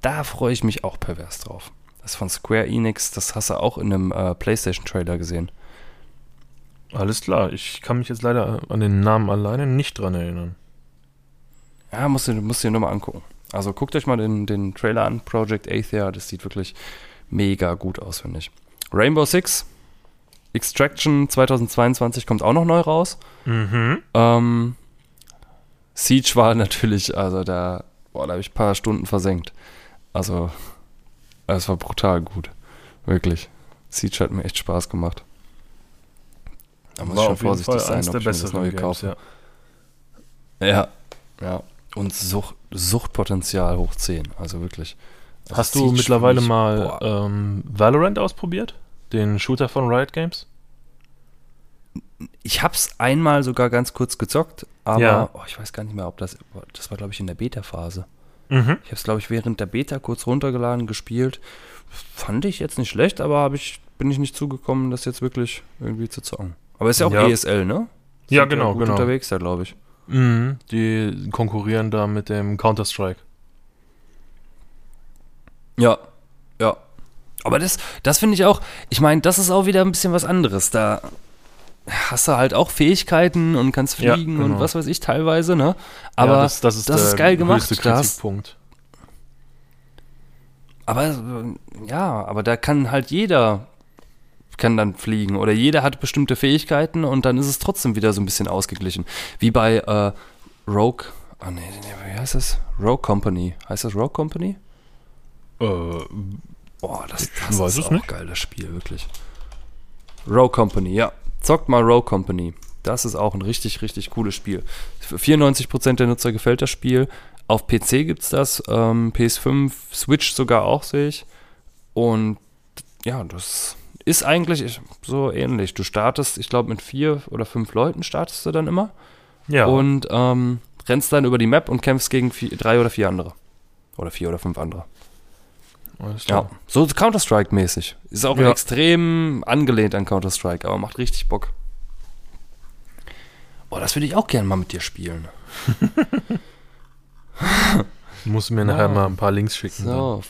[SPEAKER 2] Da freue ich mich auch pervers drauf. Das ist von Square Enix, das hast du auch in einem äh, PlayStation-Trailer gesehen.
[SPEAKER 3] Alles klar, ich kann mich jetzt leider an den Namen alleine nicht dran erinnern.
[SPEAKER 2] Ja, musst du, musst du dir nochmal angucken. Also guckt euch mal den, den Trailer an, Project Athia, das sieht wirklich mega gut aus, finde ich. Rainbow Six, Extraction 2022 kommt auch noch neu raus.
[SPEAKER 3] Mhm.
[SPEAKER 2] Ähm, Siege war natürlich, also da, boah, da habe ich ein paar Stunden versenkt. Also, es war brutal gut. Wirklich. Siege hat mir echt Spaß gemacht. Da muss ich schon vorsichtig sein,
[SPEAKER 3] eines
[SPEAKER 2] ob
[SPEAKER 3] der
[SPEAKER 2] ich mir das neue
[SPEAKER 3] Games,
[SPEAKER 2] kaufe.
[SPEAKER 3] ja.
[SPEAKER 2] Ja, ja. Und Sucht, Suchtpotenzial hoch 10, also wirklich. Also
[SPEAKER 3] Hast du mittlerweile
[SPEAKER 2] mich,
[SPEAKER 3] mal ähm, Valorant ausprobiert? Den Shooter von Riot Games?
[SPEAKER 2] Ich hab's einmal sogar ganz kurz gezockt, aber
[SPEAKER 3] Ja.
[SPEAKER 2] oh, ich weiß gar nicht mehr, ob das, das war glaube ich in der Beta-Phase.
[SPEAKER 3] Mhm.
[SPEAKER 2] Ich hab's glaube ich während der Beta kurz runtergeladen, gespielt. Fand ich jetzt nicht schlecht, aber hab ich, bin ich nicht zugekommen, das jetzt wirklich irgendwie zu zocken. Aber ist ja auch
[SPEAKER 3] Ja.
[SPEAKER 2] ESL, ne?
[SPEAKER 3] Ja,
[SPEAKER 2] Sind
[SPEAKER 3] genau,
[SPEAKER 2] gut
[SPEAKER 3] genau.
[SPEAKER 2] unterwegs da, glaube ich.
[SPEAKER 3] Mhm. Die konkurrieren da mit dem Counter-Strike.
[SPEAKER 2] Ja, ja. Aber das, das finde ich auch, ich meine, das ist auch wieder ein bisschen was anderes. Da hast du halt auch Fähigkeiten und kannst
[SPEAKER 3] Ja,
[SPEAKER 2] fliegen
[SPEAKER 3] genau.
[SPEAKER 2] und was weiß ich teilweise, ne? Aber
[SPEAKER 3] ja, das, das ist,
[SPEAKER 2] das ist geil gemacht.
[SPEAKER 3] höchste
[SPEAKER 2] Da hast-
[SPEAKER 3] Kritikpunkt.
[SPEAKER 2] Aber ja, aber da kann halt jeder kann dann fliegen oder jeder hat bestimmte Fähigkeiten und dann ist es trotzdem wieder so ein bisschen ausgeglichen. Wie bei äh, Rogue, ah nee, nee, wie heißt das? Rogue Company. Heißt das Rogue Company?
[SPEAKER 3] Äh,
[SPEAKER 2] Boah, das, das ist auch
[SPEAKER 3] nicht.
[SPEAKER 2] geil, das Spiel, wirklich. Rogue Company, ja. Zockt mal Rogue Company. Das ist auch ein richtig, richtig cooles Spiel. Für 94% der Nutzer gefällt das Spiel. Auf PC gibt's das, ähm, PS5, Switch sogar auch, sehe ich. Und ja, das ist eigentlich so ähnlich. Du startest, ich glaube, mit vier oder fünf Leuten startest du dann immer.
[SPEAKER 3] ja.
[SPEAKER 2] Und ähm, rennst dann über die Map und kämpfst gegen vier, drei oder vier andere. Oder vier oder fünf andere.
[SPEAKER 3] Alles
[SPEAKER 2] Ja,
[SPEAKER 3] klar.
[SPEAKER 2] so Counter-Strike-mäßig. Ist auch
[SPEAKER 3] Ja.
[SPEAKER 2] extrem angelehnt an Counter-Strike, aber macht richtig Bock. Boah, das würde ich auch gerne mal mit dir spielen.
[SPEAKER 3] Muss mir nachher
[SPEAKER 2] Ja.
[SPEAKER 3] mal ein paar Links schicken. dann.
[SPEAKER 2] So.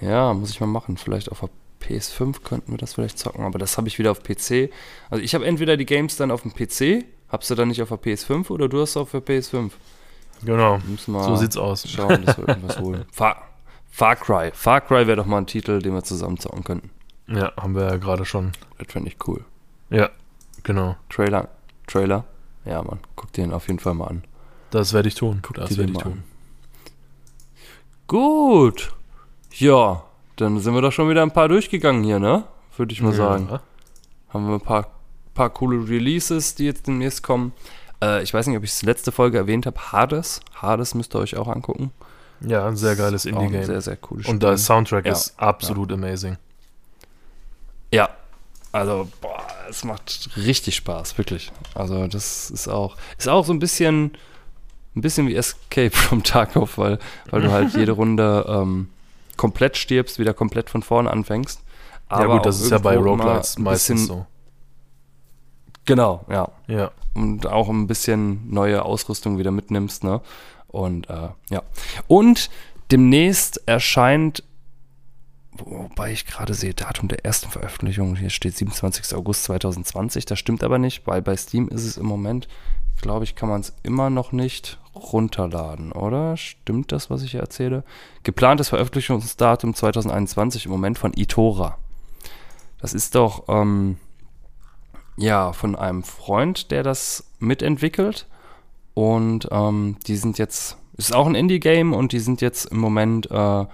[SPEAKER 2] Ja, muss ich mal machen. Vielleicht auf der PS5 könnten wir das vielleicht zocken, aber das habe ich wieder auf PC. Also ich habe entweder die Games dann auf dem PC, hab's du dann nicht auf der PS5 oder du hast auf der PS5.
[SPEAKER 3] Genau. So sieht's aus.
[SPEAKER 2] schauen, dass wir irgendwas holen. Far, Far Cry. Far Cry wäre doch mal ein Titel, den wir zusammen zocken könnten.
[SPEAKER 3] Ja, haben wir ja gerade schon.
[SPEAKER 2] Das fände ich cool.
[SPEAKER 3] Ja, genau.
[SPEAKER 2] Trailer. Trailer? Ja, Mann. Guck den auf jeden Fall mal an.
[SPEAKER 3] Das werde ich tun.
[SPEAKER 2] Guck
[SPEAKER 3] das werde ich tun.
[SPEAKER 2] an. Gut. Ja, dann sind wir doch schon wieder ein paar durchgegangen hier, ne? Würde ich mal sagen.
[SPEAKER 3] Ja.
[SPEAKER 2] Haben wir ein paar, paar coole Releases, die jetzt demnächst kommen. Äh, ich weiß nicht, ob ich es letzte Folge erwähnt habe. Hades. Hades müsst ihr euch auch angucken.
[SPEAKER 3] Ja, ein sehr geiles Indie-Game.
[SPEAKER 2] Sehr, sehr cooles Spiel.
[SPEAKER 3] Und der Soundtrack
[SPEAKER 2] Ja.
[SPEAKER 3] ist absolut amazing.
[SPEAKER 2] Ja, also boah, es macht richtig Spaß, wirklich. Also das ist auch, ist auch so ein bisschen, ein bisschen wie Escape from Tarkov, weil, weil du halt jede Runde ähm, komplett stirbst, wieder komplett von vorne anfängst.
[SPEAKER 3] ja gut, das ist ja bei Roguelites meistens so.
[SPEAKER 2] Genau, ja.
[SPEAKER 3] Ja.
[SPEAKER 2] und auch ein bisschen neue Ausrüstung wieder mitnimmst, ne? Und äh, ja. Und demnächst erscheint, wobei ich gerade sehe, Datum der ersten Veröffentlichung, hier steht 27. August 2020, das stimmt aber nicht, weil bei Steam ist es im Moment, glaube ich, kann man es immer noch nicht runterladen, oder? Stimmt das, was ich hier erzähle? Geplantes Veröffentlichungsdatum 2021 im Moment von Itora. Das ist doch, ähm, ja, von einem Freund, der das mitentwickelt. Und ähm, die sind jetzt, ist auch ein Indie-Game und die sind jetzt im Moment äh,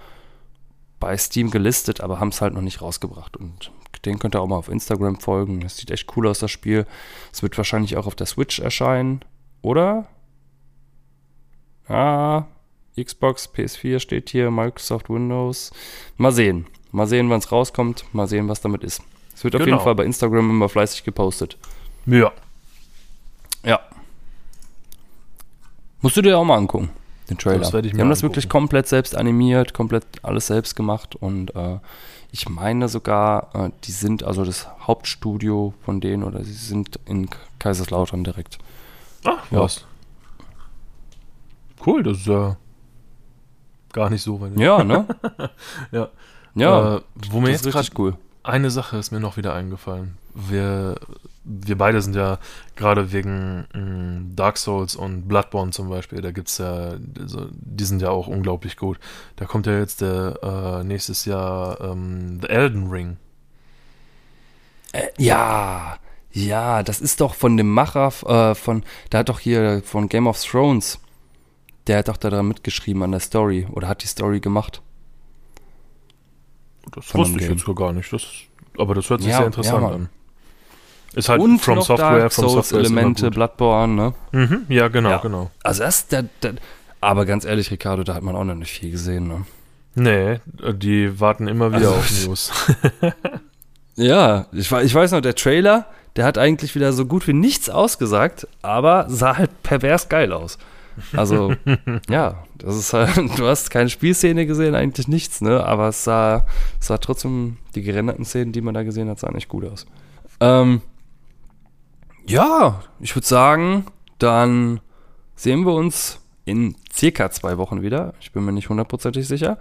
[SPEAKER 2] bei Steam gelistet, aber haben es halt noch nicht rausgebracht. Und den könnt ihr auch mal auf Instagram folgen. Das sieht echt cool aus, das Spiel. Es wird wahrscheinlich auch auf der Switch erscheinen, oder? Ah, Xbox, PS4 steht hier, Microsoft Windows. Mal sehen. Mal sehen, wann es rauskommt. Mal sehen, was damit ist. Es wird auf
[SPEAKER 3] Genau.
[SPEAKER 2] jeden Fall bei Instagram immer fleißig gepostet.
[SPEAKER 3] Ja.
[SPEAKER 2] Ja. Musst du dir auch mal angucken, den Trailer.
[SPEAKER 3] Das werd ich
[SPEAKER 2] Die
[SPEAKER 3] mir
[SPEAKER 2] haben das
[SPEAKER 3] angucken.
[SPEAKER 2] wirklich komplett selbst animiert, komplett alles selbst gemacht und äh, ich meine sogar, äh, die sind also das Hauptstudio von denen oder sie sind in Kaiserslautern direkt.
[SPEAKER 3] Ach,
[SPEAKER 2] Ja.
[SPEAKER 3] was. Cool, das ist ja gar nicht so weit.
[SPEAKER 2] Ja, ne?
[SPEAKER 3] Ja.
[SPEAKER 2] Ja,
[SPEAKER 3] Äh, wo mir
[SPEAKER 2] das
[SPEAKER 3] jetzt
[SPEAKER 2] ist
[SPEAKER 3] gerade
[SPEAKER 2] richtig cool.
[SPEAKER 3] eine Sache ist mir noch wieder eingefallen. Wir, wir beide sind ja gerade wegen mh, Dark Souls und Bloodborne zum Beispiel, da gibt's ja, also, die sind ja auch unglaublich gut. Da kommt ja jetzt der äh, nächstes Jahr ähm, The Elden Ring.
[SPEAKER 2] Äh, ja, ja, das ist doch von dem Macher äh, von, der hat doch hier von Game of Thrones, der hat doch da dran mitgeschrieben an der Story oder hat die Story gemacht.
[SPEAKER 3] Das
[SPEAKER 2] Von
[SPEAKER 3] wusste ich
[SPEAKER 2] Game.
[SPEAKER 3] jetzt gar nicht. Das, aber das hört sich
[SPEAKER 2] Ja,
[SPEAKER 3] sehr interessant
[SPEAKER 2] ja,
[SPEAKER 3] an. Ist halt
[SPEAKER 2] und
[SPEAKER 3] From
[SPEAKER 2] noch
[SPEAKER 3] Software,
[SPEAKER 2] Dark
[SPEAKER 3] From
[SPEAKER 2] Souls
[SPEAKER 3] Software
[SPEAKER 2] Elemente. Bloodborne, ne?
[SPEAKER 3] Mhm, ja, genau,
[SPEAKER 2] Ja.
[SPEAKER 3] genau.
[SPEAKER 2] Also das, der, der, aber ganz ehrlich, Ricardo, da hat man auch noch nicht viel gesehen, ne?
[SPEAKER 3] Nee, die warten immer wieder
[SPEAKER 2] Also-
[SPEAKER 3] auf News.
[SPEAKER 2] Ja, ich, ich weiß noch, der Trailer, der hat eigentlich wieder so gut wie nichts ausgesagt, aber sah halt pervers geil aus. Also, ja, das ist halt, du hast keine Spielszene gesehen, eigentlich nichts, ne? Aber es sah, es sah trotzdem, die gerenderten Szenen, die man da gesehen hat, sahen echt gut aus. Ähm, ja, ich würde sagen, dann sehen wir uns in circa zwei Wochen wieder. Ich bin mir nicht hundertprozentig sicher.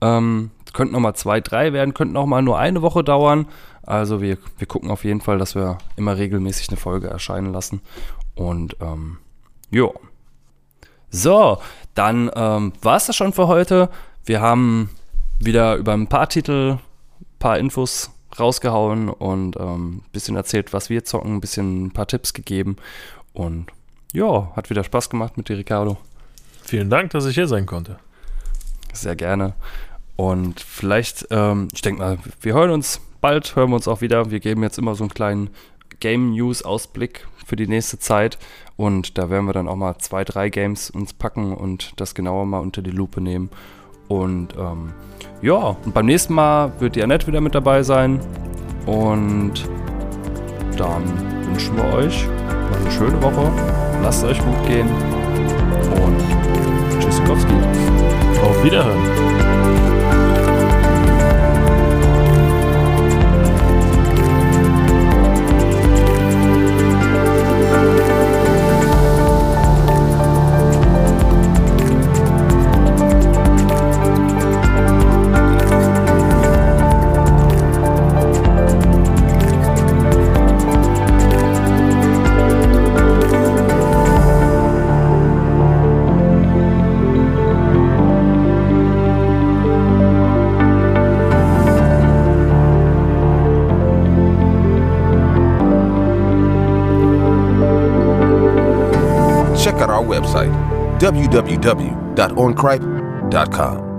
[SPEAKER 2] Ähm, könnten noch mal zwei, drei werden, könnten auch mal nur eine Woche dauern. Also wir, wir gucken auf jeden Fall, dass wir immer regelmäßig eine Folge erscheinen lassen. Und ähm, jo. So, dann ähm, war es das schon für heute. Wir haben wieder über ein paar Titel, paar Infos rausgehauen und ein ähm, bisschen erzählt, was wir zocken, ein bisschen ein paar Tipps gegeben. Und ja, hat wieder Spaß gemacht mit dir, Ricardo.
[SPEAKER 3] Vielen Dank, dass ich hier sein konnte.
[SPEAKER 2] Sehr gerne. Und vielleicht, ähm, ich denke mal, wir hören uns bald, hören wir uns auch wieder. Wir geben jetzt immer so einen kleinen Game News Ausblick für die nächste Zeit. Und da werden wir dann auch mal zwei, drei Games uns packen und das genauer mal unter die Lupe nehmen. Und ähm, ja, und beim nächsten Mal wird die Annette wieder mit dabei sein. Und dann wünschen wir euch eine schöne Woche. Lasst es euch gut gehen. Und Tschüssikowski.
[SPEAKER 3] Auf Wiederhören.
[SPEAKER 4] www.oncripe.com.